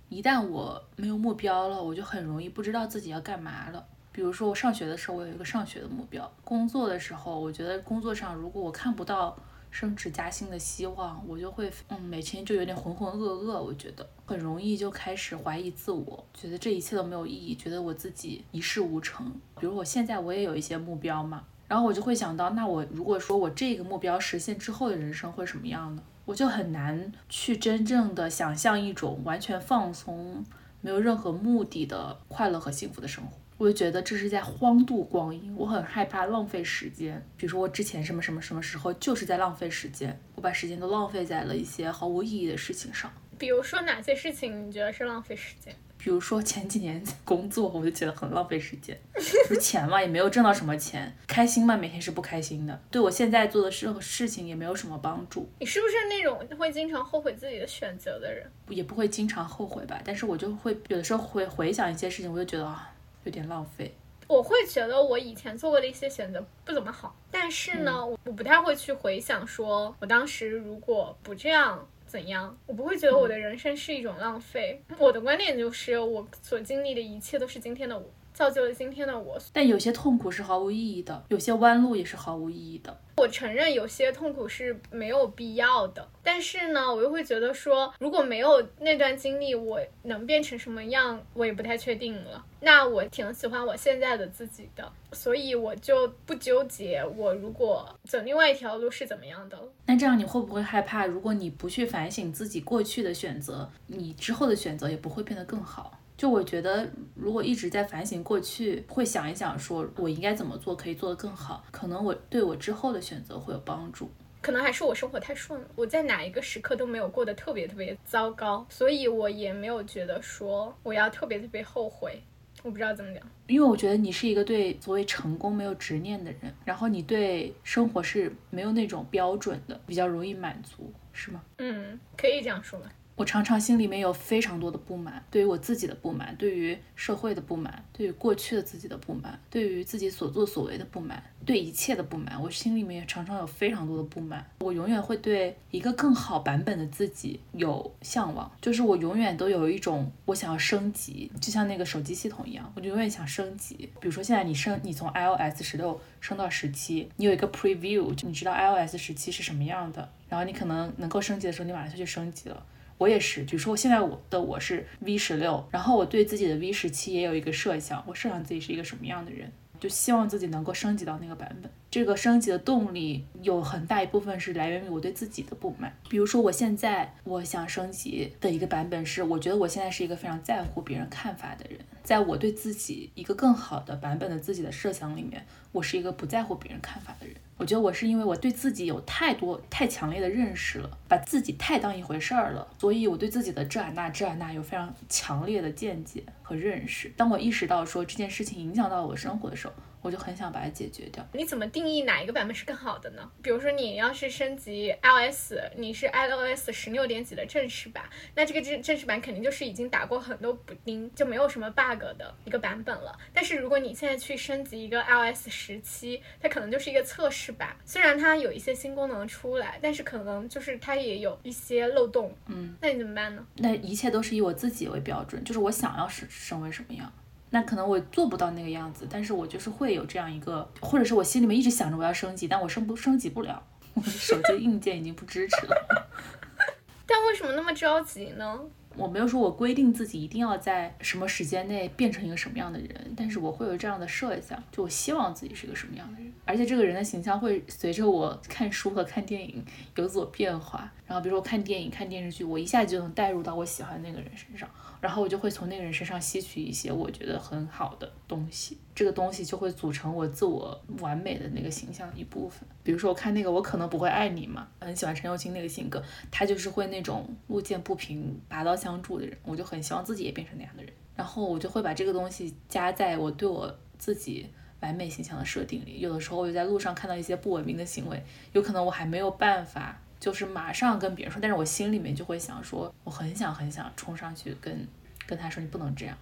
一旦我没有目标了，我就很容易不知道自己要干嘛了。比如说我上学的时候，我有一个上学的目标；工作的时候，我觉得工作上如果我看不到。升职加薪的希望，我就会嗯，每天就有点浑浑噩噩，我觉得很容易就开始怀疑自我，觉得这一切都没有意义，觉得我自己一事无成。比如我现在我也有一些目标嘛，然后我就会想到，那我如果说我这个目标实现之后的人生会什么样呢？我就很难去真正的想象一种完全放松、没有任何目的的快乐和幸福的生活。我就觉得这是在荒度光阴，我很害怕浪费时间。比如说我之前什么什么什么时候就是在浪费时间，我把时间都浪费在了一些毫无意义的事情上。比如说哪些事情你觉得是浪费时间？比如说前几年工作，我就觉得很浪费时间。就是钱嘛，也没有挣到什么钱，开心嘛，每天是不开心的。对我现在做的任何事情也没有什么帮助。你是不是那种会经常后悔自己的选择的人？也不会经常后悔吧，但是我就会有的时候会回想一些事情，我就觉得啊。有点浪费，我会觉得我以前做过的一些选择不怎么好，但是呢，我我不太会去回想，说我当时如果不这样怎样，我不会觉得我的人生是一种浪费。我的观点就是，我所经历的一切都是今天的我。造就了今天的我，但有些痛苦是毫无意义的，有些弯路也是毫无意义的。我承认有些痛苦是没有必要的，但是呢，我又会觉得说，如果没有那段经历，我能变成什么样，我也不太确定了。那我挺喜欢我现在的自己的，所以我就不纠结我如果走另外一条路是怎么样的了。那这样你会不会害怕，如果你不去反省自己过去的选择，你之后的选择也不会变得更好？就我觉得，如果一直在反省过去，会想一想，说我应该怎么做可以做得更好，可能我对我之后的选择会有帮助。可能还是我生活太顺了，我在哪一个时刻都没有过得特别特别糟糕，所以我也没有觉得说我要特别特别后悔。我不知道怎么讲，因为我觉得你是一个对所谓成功没有执念的人，然后你对生活是没有那种标准的，比较容易满足，是吗？嗯，可以这样说吧。我常常心里面有非常多的不满，对于我自己的不满，对于社会的不满，对于过去的自己的不满，对于自己所作所为的不满，对一切的不满。我心里面也常常有非常多的不满。我永远会对一个更好版本的自己有向往，就是我永远都有一种我想要升级，就像那个手机系统一样，我就永远想升级。比如说现在你升，你从 iOS 十六升到十七，你有一个 preview，你知道 iOS 十七是什么样的，然后你可能能够升级的时候，你马上就去升级了。我也是，比如说我现在我的我是 V 十六，然后我对自己的 V 十七也有一个设想，我设想自己是一个什么样的人，就希望自己能够升级到那个版本。这个升级的动力有很大一部分是来源于我对自己的不满。比如说我现在我想升级的一个版本是，我觉得我现在是一个非常在乎别人看法的人，在我对自己一个更好的版本的自己的设想里面，我是一个不在乎别人看法的人。我觉得我是因为我对自己有太多太强烈的认识了，把自己太当一回事儿了，所以我对自己的这啊那这啊那有非常强烈的见解和认识。当我意识到说这件事情影响到我生活的时候，我就很想把它解决掉。你怎么定义哪一个版本是更好的呢？比如说你要是升级 iOS，你是 iOS 十六点几的正式版，那这个正正式版肯定就是已经打过很多补丁，就没有什么 bug 的一个版本了。但是如果你现在去升级一个 iOS 十七，它可能就是一个测试版，虽然它有一些新功能出来，但是可能就是它也有一些漏洞。嗯，那你怎么办呢？那一切都是以我自己为标准，就是我想要是成为什么样。那可能我做不到那个样子，但是我就是会有这样一个，或者是我心里面一直想着我要升级，但我升不升级不了，我的手机硬件已经不支持了。但为什么那么着急呢？我没有说我规定自己一定要在什么时间内变成一个什么样的人，但是我会有这样的设想，就我希望自己是一个什么样的人，而且这个人的形象会随着我看书和看电影有所变化。然后比如说看电影、看电视剧，我一下就能带入到我喜欢那个人身上。然后我就会从那个人身上吸取一些我觉得很好的东西，这个东西就会组成我自我完美的那个形象一部分。比如说我看那个我可能不会爱你嘛，很喜欢陈又青那个性格，他就是会那种路见不平拔刀相助的人，我就很希望自己也变成那样的人。然后我就会把这个东西加在我对我自己完美形象的设定里。有的时候我就在路上看到一些不文明的行为，有可能我还没有办法。就是马上跟别人说，但是我心里面就会想说，我很想很想冲上去跟跟他说，你不能这样。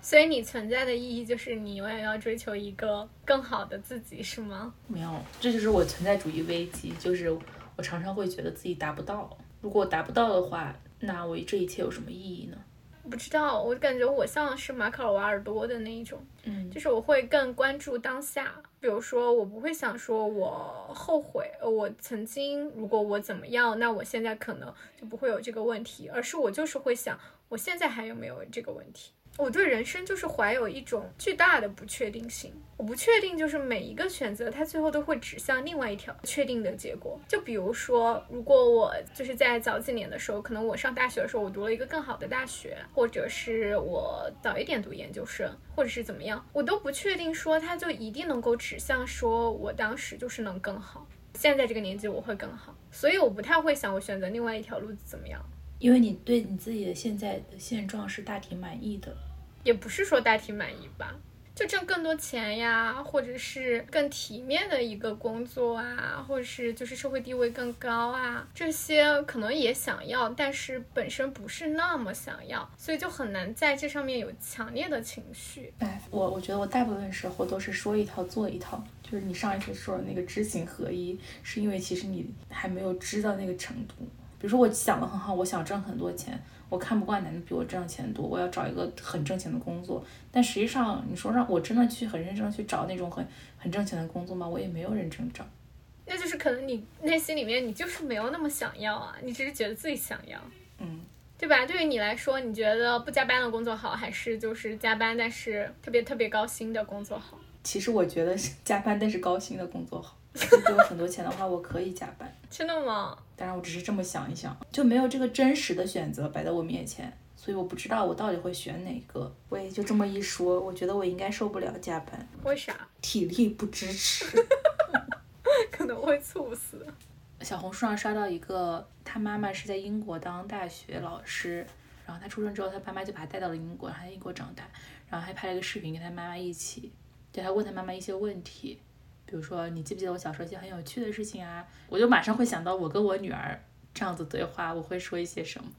所以你存在的意义就是你永远要追求一个更好的自己，是吗？没有，这就是我存在主义危机，就是我常常会觉得自己达不到。如果我达不到的话，那我这一切有什么意义呢？不知道，我感觉我像是马可瓦尔多的那一种，嗯，就是我会更关注当下。比如说，我不会想说我后悔，我曾经如果我怎么样，那我现在可能就不会有这个问题，而是我就是会想，我现在还有没有这个问题。我对人生就是怀有一种巨大的不确定性，我不确定就是每一个选择，它最后都会指向另外一条确定的结果。就比如说，如果我就是在早几年的时候，可能我上大学的时候，我读了一个更好的大学，或者是我早一点读研究生，或者是怎么样，我都不确定说它就一定能够指向说我当时就是能更好。现在这个年纪我会更好，所以我不太会想我选择另外一条路怎么样。因为你对你自己的现在的现状是大体满意的，也不是说大体满意吧，就挣更多钱呀，或者是更体面的一个工作啊，或者是就是社会地位更高啊，这些可能也想要，但是本身不是那么想要，所以就很难在这上面有强烈的情绪。哎，我我觉得我大部分时候都是说一套做一套，就是你上一次说的那个知行合一，是因为其实你还没有知道那个程度。比如说，我想的很好，我想挣很多钱，我看不惯男的比我挣钱多，我要找一个很挣钱的工作。但实际上，你说让我真的去很认真去找那种很很挣钱的工作吗？我也没有认真找。那就是可能你内心里面你就是没有那么想要啊，你只是觉得自己想要，嗯，对吧？对于你来说，你觉得不加班的工作好，还是就是加班但是特别特别高薪的工作好？其实我觉得是加班但是高薪的工作好。如果有很多钱的话，我可以加班。真的吗？当然，我只是这么想一想，就没有这个真实的选择摆在我面前，所以我不知道我到底会选哪个。我也就这么一说，我觉得我应该受不了加班，为啥？体力不支持，可能会猝死。小红书上刷到一个，他妈妈是在英国当大学老师，然后他出生之后，他爸妈就把他带到了英国，他在英国长大，然后还拍了一个视频跟他妈妈一起，对他问他妈妈一些问题。比如说，你记不记得我小时候一些很有趣的事情啊？我就马上会想到我跟我女儿这样子对话，我会说一些什么？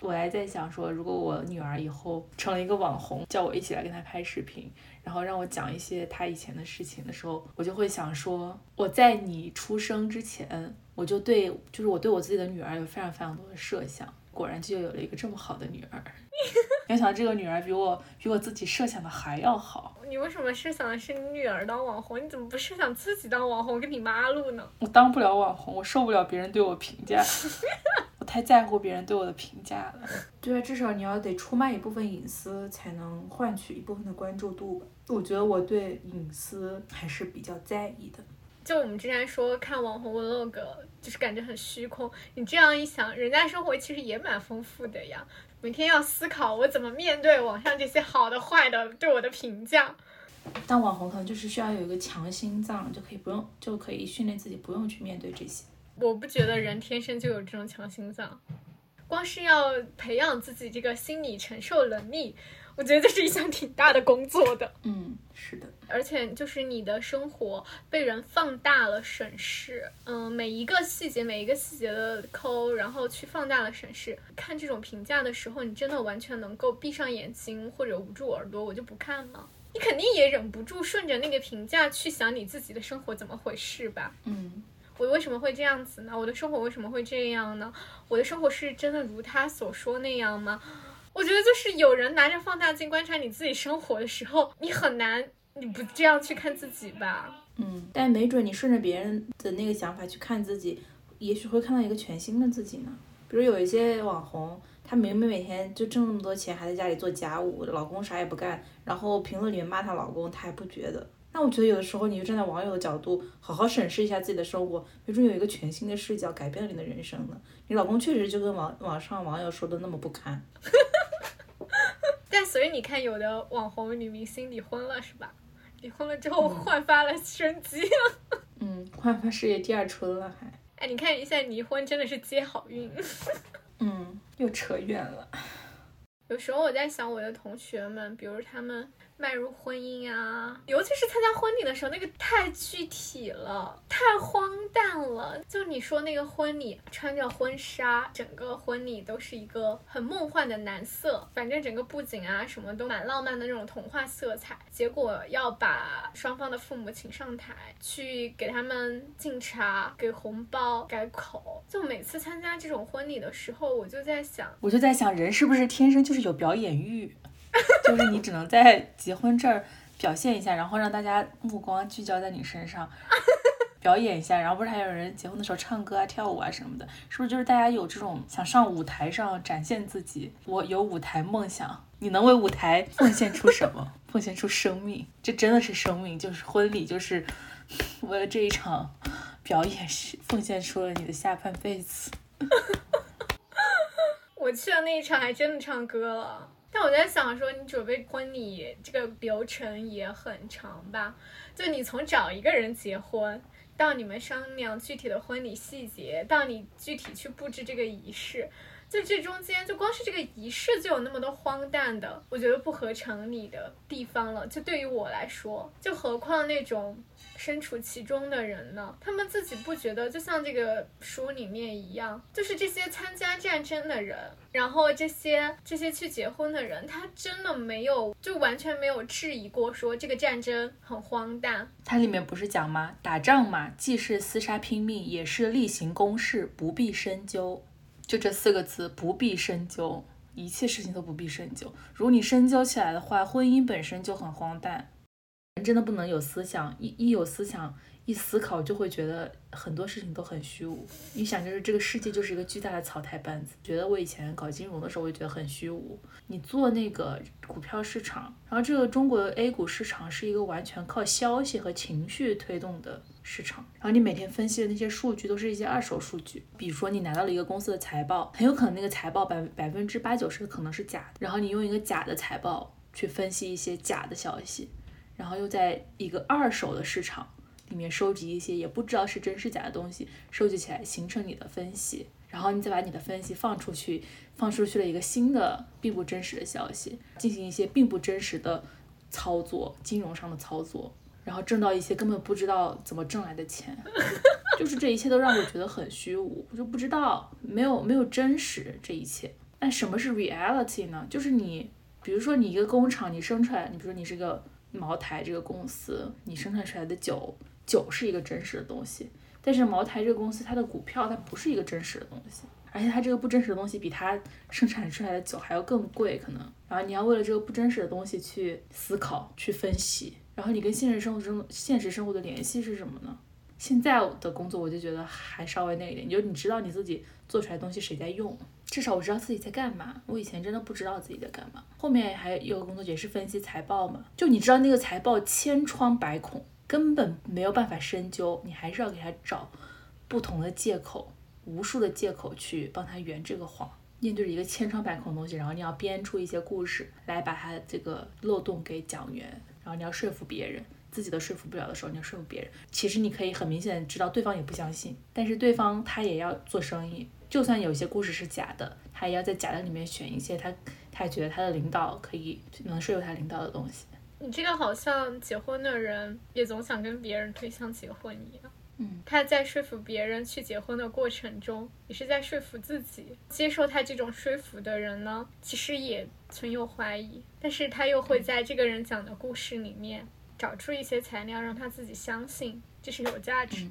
我还在想说，如果我女儿以后成了一个网红，叫我一起来跟她拍视频，然后让我讲一些她以前的事情的时候，我就会想说，我在你出生之前，我就对，就是我对我自己的女儿有非常非常多的设想，果然就有了一个这么好的女儿。没想到这个女儿比我比我自己设想的还要好。你为什么设想的是你女儿当网红？你怎么不设想自己当网红跟你妈录呢？我当不了网红，我受不了别人对我评价，我太在乎别人对我的评价了。对啊，至少你要得出卖一部分隐私，才能换取一部分的关注度吧。我觉得我对隐私还是比较在意的。就我们之前说看网红 vlog，就是感觉很虚空。你这样一想，人家生活其实也蛮丰富的呀。每天要思考我怎么面对网上这些好的坏的对我的评价。当网红可能就是需要有一个强心脏，就可以不用就可以训练自己不用去面对这些。我不觉得人天生就有这种强心脏，光是要培养自己这个心理承受能力。我觉得这是一项挺大的工作的，嗯，是的，而且就是你的生活被人放大了审视，嗯，每一个细节，每一个细节的抠，然后去放大了审视。看这种评价的时候，你真的完全能够闭上眼睛或者捂住耳朵，我就不看了。你肯定也忍不住顺着那个评价去想你自己的生活怎么回事吧？嗯，我为什么会这样子呢？我的生活为什么会这样呢？我的生活是真的如他所说那样吗？我觉得就是有人拿着放大镜观察你自己生活的时候，你很难你不这样去看自己吧？嗯，但没准你顺着别人的那个想法去看自己，也许会看到一个全新的自己呢。比如有一些网红，他明明每天就挣那么多钱，还在家里做家务，老公啥也不干，然后评论里面骂她老公，她还不觉得。那我觉得有的时候，你就站在网友的角度，好好审视一下自己的生活，没准有一个全新的视角，改变了你的人生呢。你老公确实就跟网网上网友说的那么不堪。但所以你看，有的网红女明星离婚了是吧？离婚了之后焕发了生机了。嗯，焕发事业第二春了还。哎，你看一下离婚真的是接好运。嗯，又扯远了。有时候我在想我的同学们，比如他们。迈入婚姻啊，尤其是参加婚礼的时候，那个太具体了，太荒诞了。就你说那个婚礼，穿着婚纱，整个婚礼都是一个很梦幻的蓝色，反正整个布景啊什么都蛮浪漫的那种童话色彩。结果要把双方的父母请上台，去给他们敬茶、给红包、改口。就每次参加这种婚礼的时候，我就在想，我就在想，人是不是天生就是有表演欲？就是你只能在结婚这儿表现一下，然后让大家目光聚焦在你身上，表演一下。然后不是还有人结婚的时候唱歌啊、跳舞啊什么的，是不是就是大家有这种想上舞台上展现自己？我有舞台梦想，你能为舞台奉献出什么？奉献出生命，这真的是生命，就是婚礼，就是为了这一场表演，是奉献出了你的下半辈子。我去的那一场还真的唱歌了。但我在想说，你准备婚礼这个流程也很长吧？就你从找一个人结婚，到你们商量具体的婚礼细节，到你具体去布置这个仪式，就这中间，就光是这个仪式就有那么多荒诞的，我觉得不合常理的地方了。就对于我来说，就何况那种。身处其中的人呢？他们自己不觉得，就像这个书里面一样，就是这些参加战争的人，然后这些这些去结婚的人，他真的没有，就完全没有质疑过说这个战争很荒诞。它里面不是讲吗？打仗嘛，既是厮杀拼命，也是例行公事，不必深究。就这四个字，不必深究，一切事情都不必深究。如果你深究起来的话，婚姻本身就很荒诞。人真的不能有思想，一一有思想，一思考就会觉得很多事情都很虚无。你想，就是这个世界就是一个巨大的草台班子。觉得我以前搞金融的时候，我就觉得很虚无。你做那个股票市场，然后这个中国的 A 股市场是一个完全靠消息和情绪推动的市场。然后你每天分析的那些数据都是一些二手数据，比如说你拿到了一个公司的财报，很有可能那个财报百百分之八九十可能是假的，然后你用一个假的财报去分析一些假的消息，然后又在一个二手的市场。里面收集一些也不知道是真是假的东西，收集起来形成你的分析，然后你再把你的分析放出去，放出去了一个新的并不真实的消息，进行一些并不真实的操作，金融上的操作，然后挣到一些根本不知道怎么挣来的钱，就是这一切都让我觉得很虚无，我就不知道没有没有真实这一切。那什么是 reality 呢？就是你，比如说你一个工厂，你生出来，你比如说你是个茅台这个公司，你生产出来的酒。酒是一个真实的东西，但是茅台这个公司它的股票它不是一个真实的东西，而且它这个不真实的东西比它生产出来的酒还要更贵可能。然后你要为了这个不真实的东西去思考、去分析，然后你跟现实生活中现实生活的联系是什么呢？现在的工作我就觉得还稍微那一点，就你知道你自己做出来东西谁在用，至少我知道自己在干嘛。我以前真的不知道自己在干嘛。后面还有个工作也是分析财报嘛，就你知道那个财报千疮百孔。根本没有办法深究，你还是要给他找不同的借口，无数的借口去帮他圆这个谎。面对着一个千疮百孔的东西，然后你要编出一些故事来把他这个漏洞给讲圆，然后你要说服别人，自己都说服不了的时候，你要说服别人。其实你可以很明显知道对方也不相信，但是对方他也要做生意，就算有些故事是假的，他也要在假的里面选一些他他觉得他的领导可以能说服他领导的东西。你这个好像结婚的人也总想跟别人推向结婚一样。嗯，他在说服别人去结婚的过程中，也是在说服自己。接受他这种说服的人呢，其实也存有怀疑，但是他又会在这个人讲的故事里面找出一些材料，让他自己相信这是有价值。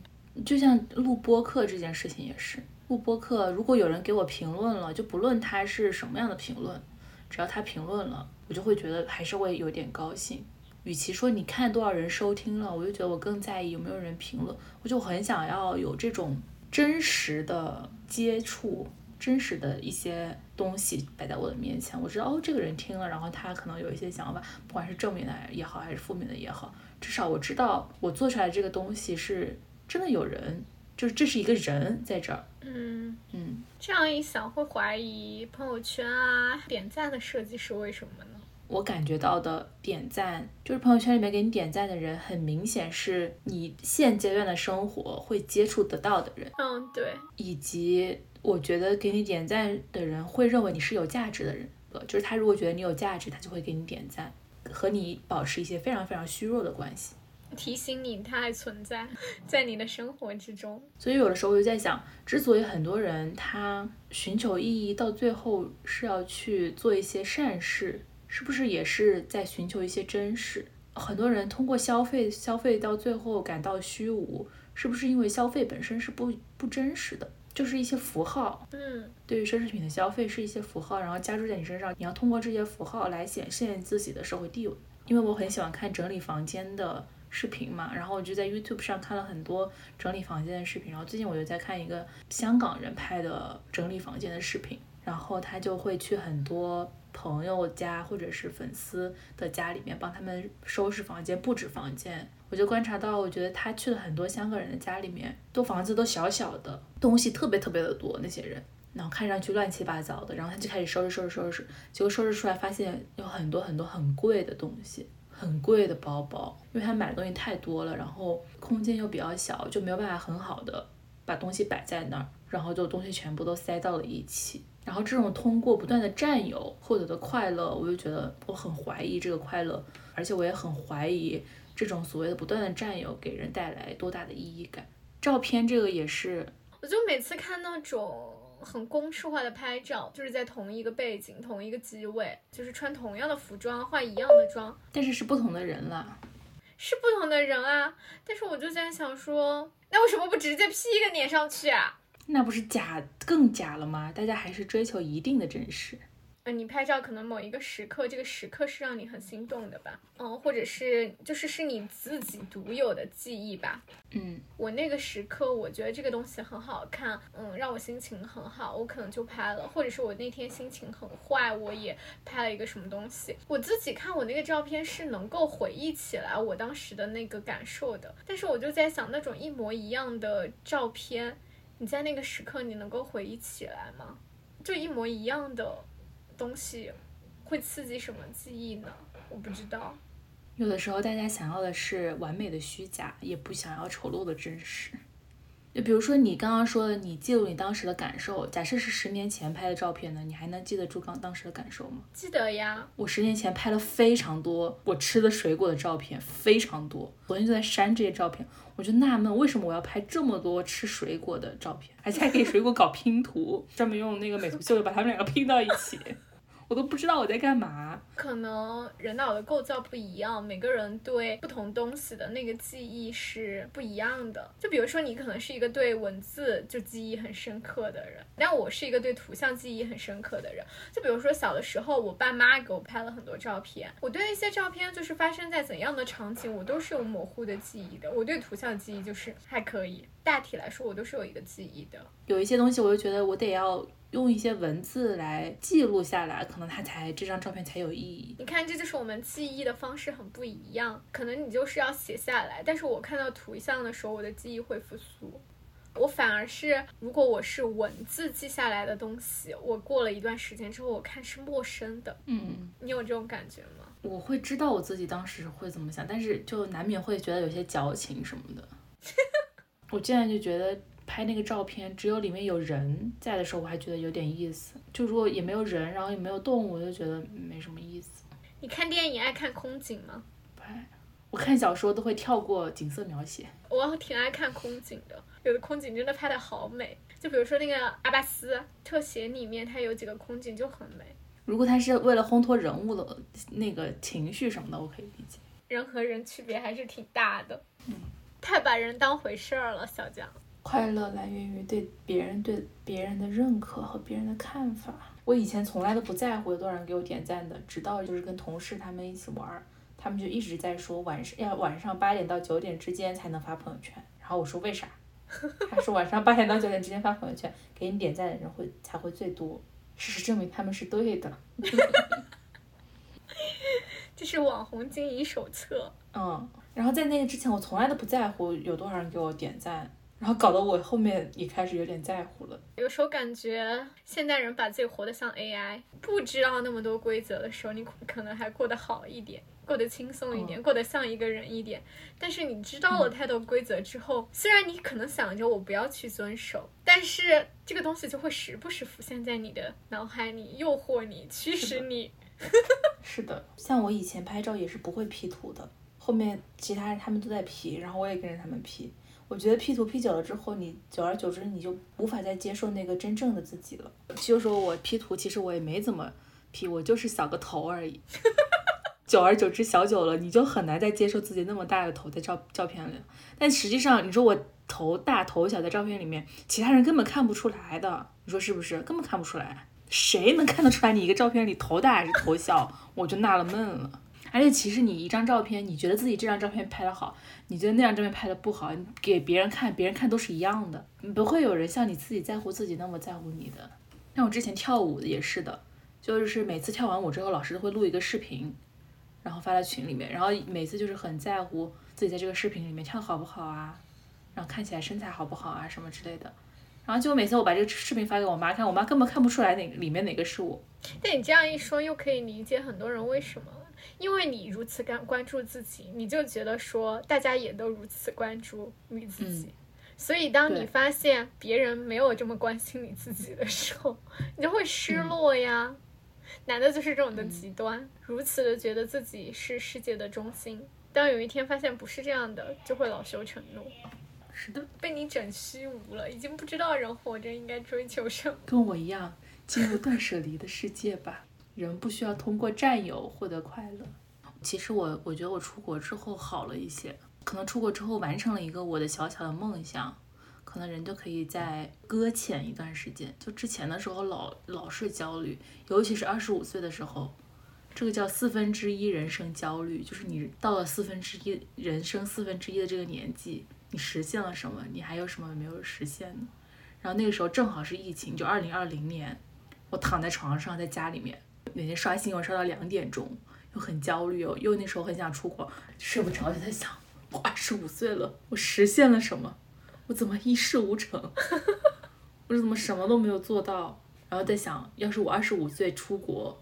就像录播客这件事情也是，录播客如果有人给我评论了，就不论他是什么样的评论，只要他评论了。我就会觉得还是会有点高兴，与其说你看多少人收听了，我就觉得我更在意有没有人评论。我就很想要有这种真实的接触，真实的一些东西摆在我的面前。我知道哦，这个人听了，然后他可能有一些想法，不管是正面的也好，还是负面的也好，至少我知道我做出来这个东西是真的有人，就是这是一个人在这儿。嗯嗯，这样一想会怀疑朋友圈啊点赞的设计是为什么呢？我感觉到的点赞，就是朋友圈里面给你点赞的人，很明显是你现阶段的生活会接触得到的人。嗯，对。以及我觉得给你点赞的人会认为你是有价值的人，就是他如果觉得你有价值，他就会给你点赞，和你保持一些非常非常虚弱的关系，提醒你他还存在在你的生活之中。所以有的时候我就在想，之所以很多人他寻求意义，到最后是要去做一些善事。是不是也是在寻求一些真实？很多人通过消费，消费到最后感到虚无，是不是因为消费本身是不不真实的？就是一些符号，嗯，对于奢侈品的消费是一些符号，然后加注在你身上，你要通过这些符号来显现自己的社会地位。因为我很喜欢看整理房间的视频嘛，然后我就在 YouTube 上看了很多整理房间的视频，然后最近我就在看一个香港人拍的整理房间的视频，然后他就会去很多。朋友家或者是粉丝的家里面帮他们收拾房间、布置房间，我就观察到，我觉得他去了很多香港人的家里面，都房子都小小的，东西特别特别的多，那些人，然后看上去乱七八糟的，然后他就开始收拾收拾收拾，结果收拾出来发现有很多很多很贵的东西，很贵的包包，因为他买的东西太多了，然后空间又比较小，就没有办法很好的把东西摆在那儿，然后就东西全部都塞到了一起。然后这种通过不断的占有获得的快乐，我就觉得我很怀疑这个快乐，而且我也很怀疑这种所谓的不断的占有给人带来多大的意义感。照片这个也是，我就每次看那种很公式化的拍照，就是在同一个背景、同一个机位，就是穿同样的服装、化一样的妆，但是是不同的人了，是不同的人啊。但是我就在想说，那为什么不直接 P 一个脸上去啊？那不是假更假了吗？大家还是追求一定的真实。嗯，你拍照可能某一个时刻，这个时刻是让你很心动的吧？嗯，或者是就是是你自己独有的记忆吧？嗯，我那个时刻，我觉得这个东西很好看，嗯，让我心情很好，我可能就拍了。或者是我那天心情很坏，我也拍了一个什么东西。我自己看我那个照片是能够回忆起来我当时的那个感受的。但是我就在想，那种一模一样的照片，你在那个时刻你能够回忆起来吗？就一模一样的。东西会刺激什么记忆呢？我不知道。有的时候大家想要的是完美的虚假，也不想要丑陋的真实。就比如说你刚刚说的，你记录你当时的感受。假设是十年前拍的照片呢，你还能记得住刚当时的感受吗？记得呀。我十年前拍了非常多我吃的水果的照片，非常多。昨天就在删这些照片，我就纳闷为什么我要拍这么多吃水果的照片，而且还给水果搞拼图，专门用那个美图秀秀把它们两个拼到一起。我都不知道我在干嘛。可能人脑的构造不一样，每个人对不同东西的那个记忆是不一样的。就比如说，你可能是一个对文字就记忆很深刻的人，但我是一个对图像记忆很深刻的人。就比如说，小的时候，我爸妈给我拍了很多照片，我对那些照片就是发生在怎样的场景，我都是有模糊的记忆的。我对图像记忆就是还可以，大体来说，我都是有一个记忆的。有一些东西，我就觉得我得要。用一些文字来记录下来，可能它才这张照片才有意义。你看，这就是我们记忆的方式很不一样。可能你就是要写下来，但是我看到图像的时候，我的记忆会复苏。我反而是，如果我是文字记下来的东西，我过了一段时间之后，我看是陌生的。嗯，你有这种感觉吗？我会知道我自己当时会怎么想，但是就难免会觉得有些矫情什么的。我现在就觉得。拍那个照片，只有里面有人在的时候，我还觉得有点意思。就如果也没有人，然后也没有动物，我就觉得没什么意思。你看电影爱看空景吗？不爱。我看小说都会跳过景色描写。我挺爱看空景的，有的空景真的拍的好美。就比如说那个阿巴斯特写里面，它有几个空景就很美。如果他是为了烘托人物的那个情绪什么的，我可以理解。人和人区别还是挺大的。嗯。太把人当回事儿了，小江。快乐来源于对别人对别人的认可和别人的看法。我以前从来都不在乎有多少人给我点赞的，直到就是跟同事他们一起玩儿，他们就一直在说晚上要晚上八点到九点之间才能发朋友圈。然后我说为啥？他说晚上八点到九点之间发朋友圈，给你点赞的人会才会最多。事实证明他们是对的。这是网红经营手册。嗯，然后在那个之前，我从来都不在乎有多少人给我点赞。然后搞得我后面也开始有点在乎了。有时候感觉现代人把自己活得像 AI，不知道那么多规则的时候，你可能还过得好一点，过得轻松一点，过得像一个人一点。但是你知道了太多规则之后，虽然你可能想着我不要去遵守，但是这个东西就会时不时浮现在你的脑海里，诱惑你，驱使你。是的，像我以前拍照也是不会 P 图的，后面其他人他们都在 P，然后我也跟着他们 P。我觉得 P 图 P 久了之后，你久而久之你就无法再接受那个真正的自己了。就说我 P 图，其实我也没怎么 P，我就是小个头而已。久而久之，小久了，你就很难再接受自己那么大的头在照照片里。但实际上，你说我头大头小在照片里面，其他人根本看不出来的。你说是不是？根本看不出来，谁能看得出来你一个照片里头大还是头小？我就纳了闷了。而且其实你一张照片，你觉得自己这张照片拍的好，你觉得那张照片拍的不好，你给别人看，别人看都是一样的，不会有人像你自己在乎自己那么在乎你的。像我之前跳舞也是的，就是每次跳完舞之后，老师都会录一个视频，然后发在群里面，然后每次就是很在乎自己在这个视频里面跳好不好啊，然后看起来身材好不好啊什么之类的。然后就每次我把这个视频发给我妈看，我妈根本看不出来哪里面哪个是我。但你这样一说，又可以理解很多人为什么。因为你如此关关注自己，你就觉得说大家也都如此关注你自己，所以当你发现别人没有这么关心你自己的时候，你就会失落呀。男的就是这种的极端，如此的觉得自己是世界的中心，当有一天发现不是这样的，就会恼羞成怒。是的，被你整虚无了，已经不知道人活着应该追求什么。跟我一样，进入断舍离的世界吧。人不需要通过占有获得快乐。其实我我觉得我出国之后好了一些，可能出国之后完成了一个我的小小的梦想，可能人就可以再搁浅一段时间。就之前的时候老老是焦虑，尤其是二十五岁的时候，这个叫四分之一人生焦虑，就是你到了四分之一人生四分之一的这个年纪，你实现了什么？你还有什么没有实现呢？然后那个时候正好是疫情，就二零二零年，我躺在床上在家里面，每天刷新闻刷到两点钟，又很焦虑哦，又那时候很想出国，睡不着，就在想，我二十五岁了，我实现了什么？我怎么一事无成？我怎么什么都没有做到？然后在想，要是我二十五岁出国，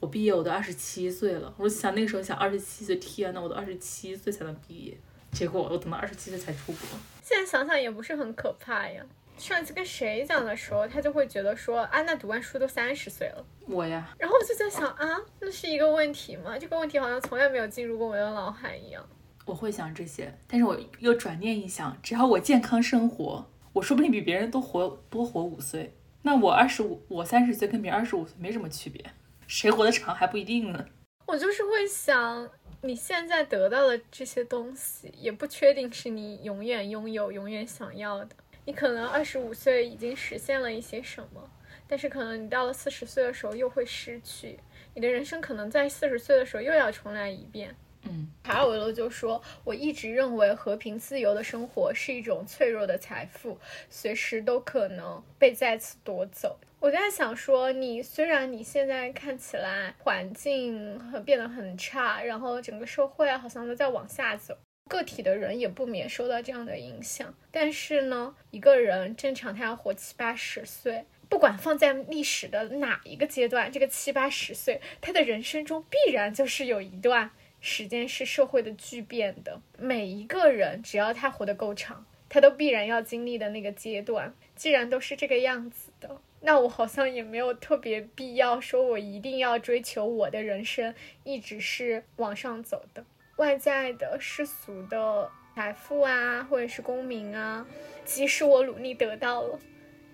我毕业我都二十七岁了。我想那个时候想二十七岁，天呐，我都二十七岁才能毕业，结果我等到二十七岁才出国。现在想想也不是很可怕呀。上次跟谁讲的时候，他就会觉得说啊，那读完书都三十岁了。我呀，然后我就在想啊，那是一个问题吗？这个问题好像从来没有进入过我的脑海一样。我会想这些，但是我又转念一想，只要我健康生活，我说不定比别人都活多活五岁。那我二十五，我三十岁跟别人二十五岁没什么区别，谁活得长还不一定呢。我就是会想，你现在得到的这些东西，也不确定是你永远拥有、永远想要的。你可能二十五岁已经实现了一些什么，但是可能你到了四十岁的时候又会失去。你的人生可能在四十岁的时候又要重来一遍。嗯，卡尔维罗就说：“我一直认为和平自由的生活是一种脆弱的财富，随时都可能被再次夺走。”我在想说，你虽然你现在看起来环境变得很差，然后整个社会好像都在往下走，个体的人也不免受到这样的影响。但是呢，一个人正常他要活七八十岁，不管放在历史的哪一个阶段，这个七八十岁，他的人生中必然就是有一段。时间是社会的巨变的，每一个人只要他活得够长，他都必然要经历的那个阶段。既然都是这个样子的，那我好像也没有特别必要说，我一定要追求我的人生一直是往上走的。外在的世俗的财富啊，或者是功名啊，即使我努力得到了，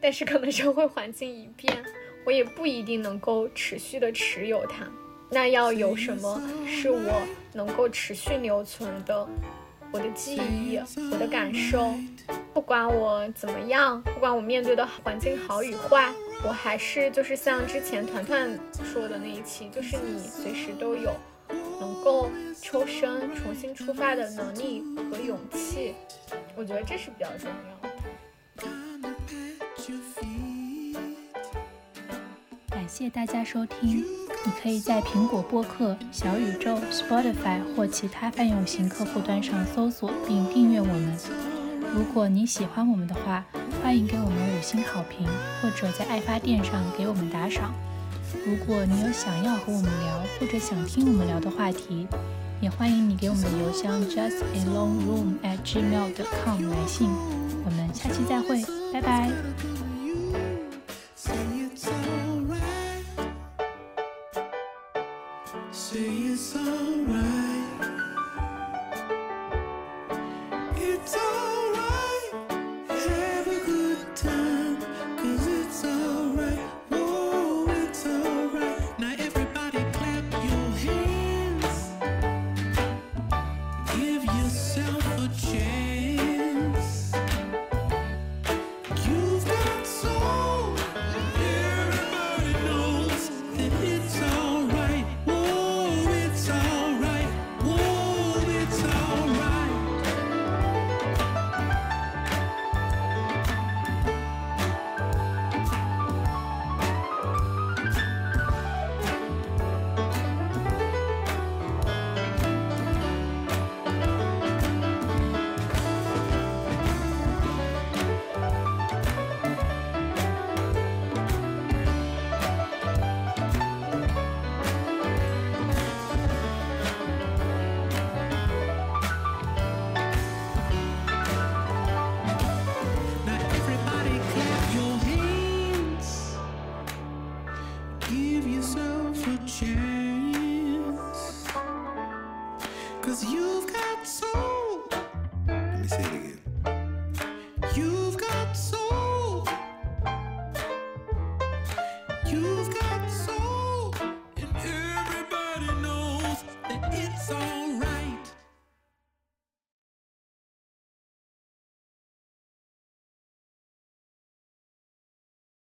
但是可能社会环境一变，我也不一定能够持续的持有它。那要有什么是我能够持续留存的？我的记忆，我的感受，不管我怎么样，不管我面对的环境好与坏，我还是就是像之前团团说的那一期，就是你随时都有能够抽身重新出发的能力和勇气，我觉得这是比较重要的。感谢大家收听。你可以在苹果播客、小宇宙、Spotify 或其他泛用型客户端上搜索并订阅我们。如果你喜欢我们的话，欢迎给我们五星好评，或者在爱发电上给我们打赏。如果你有想要和我们聊或者想听我们聊的话题，也欢迎你给我们的邮箱 justalongroom@gmail.com 来信。我们下期再会，拜拜。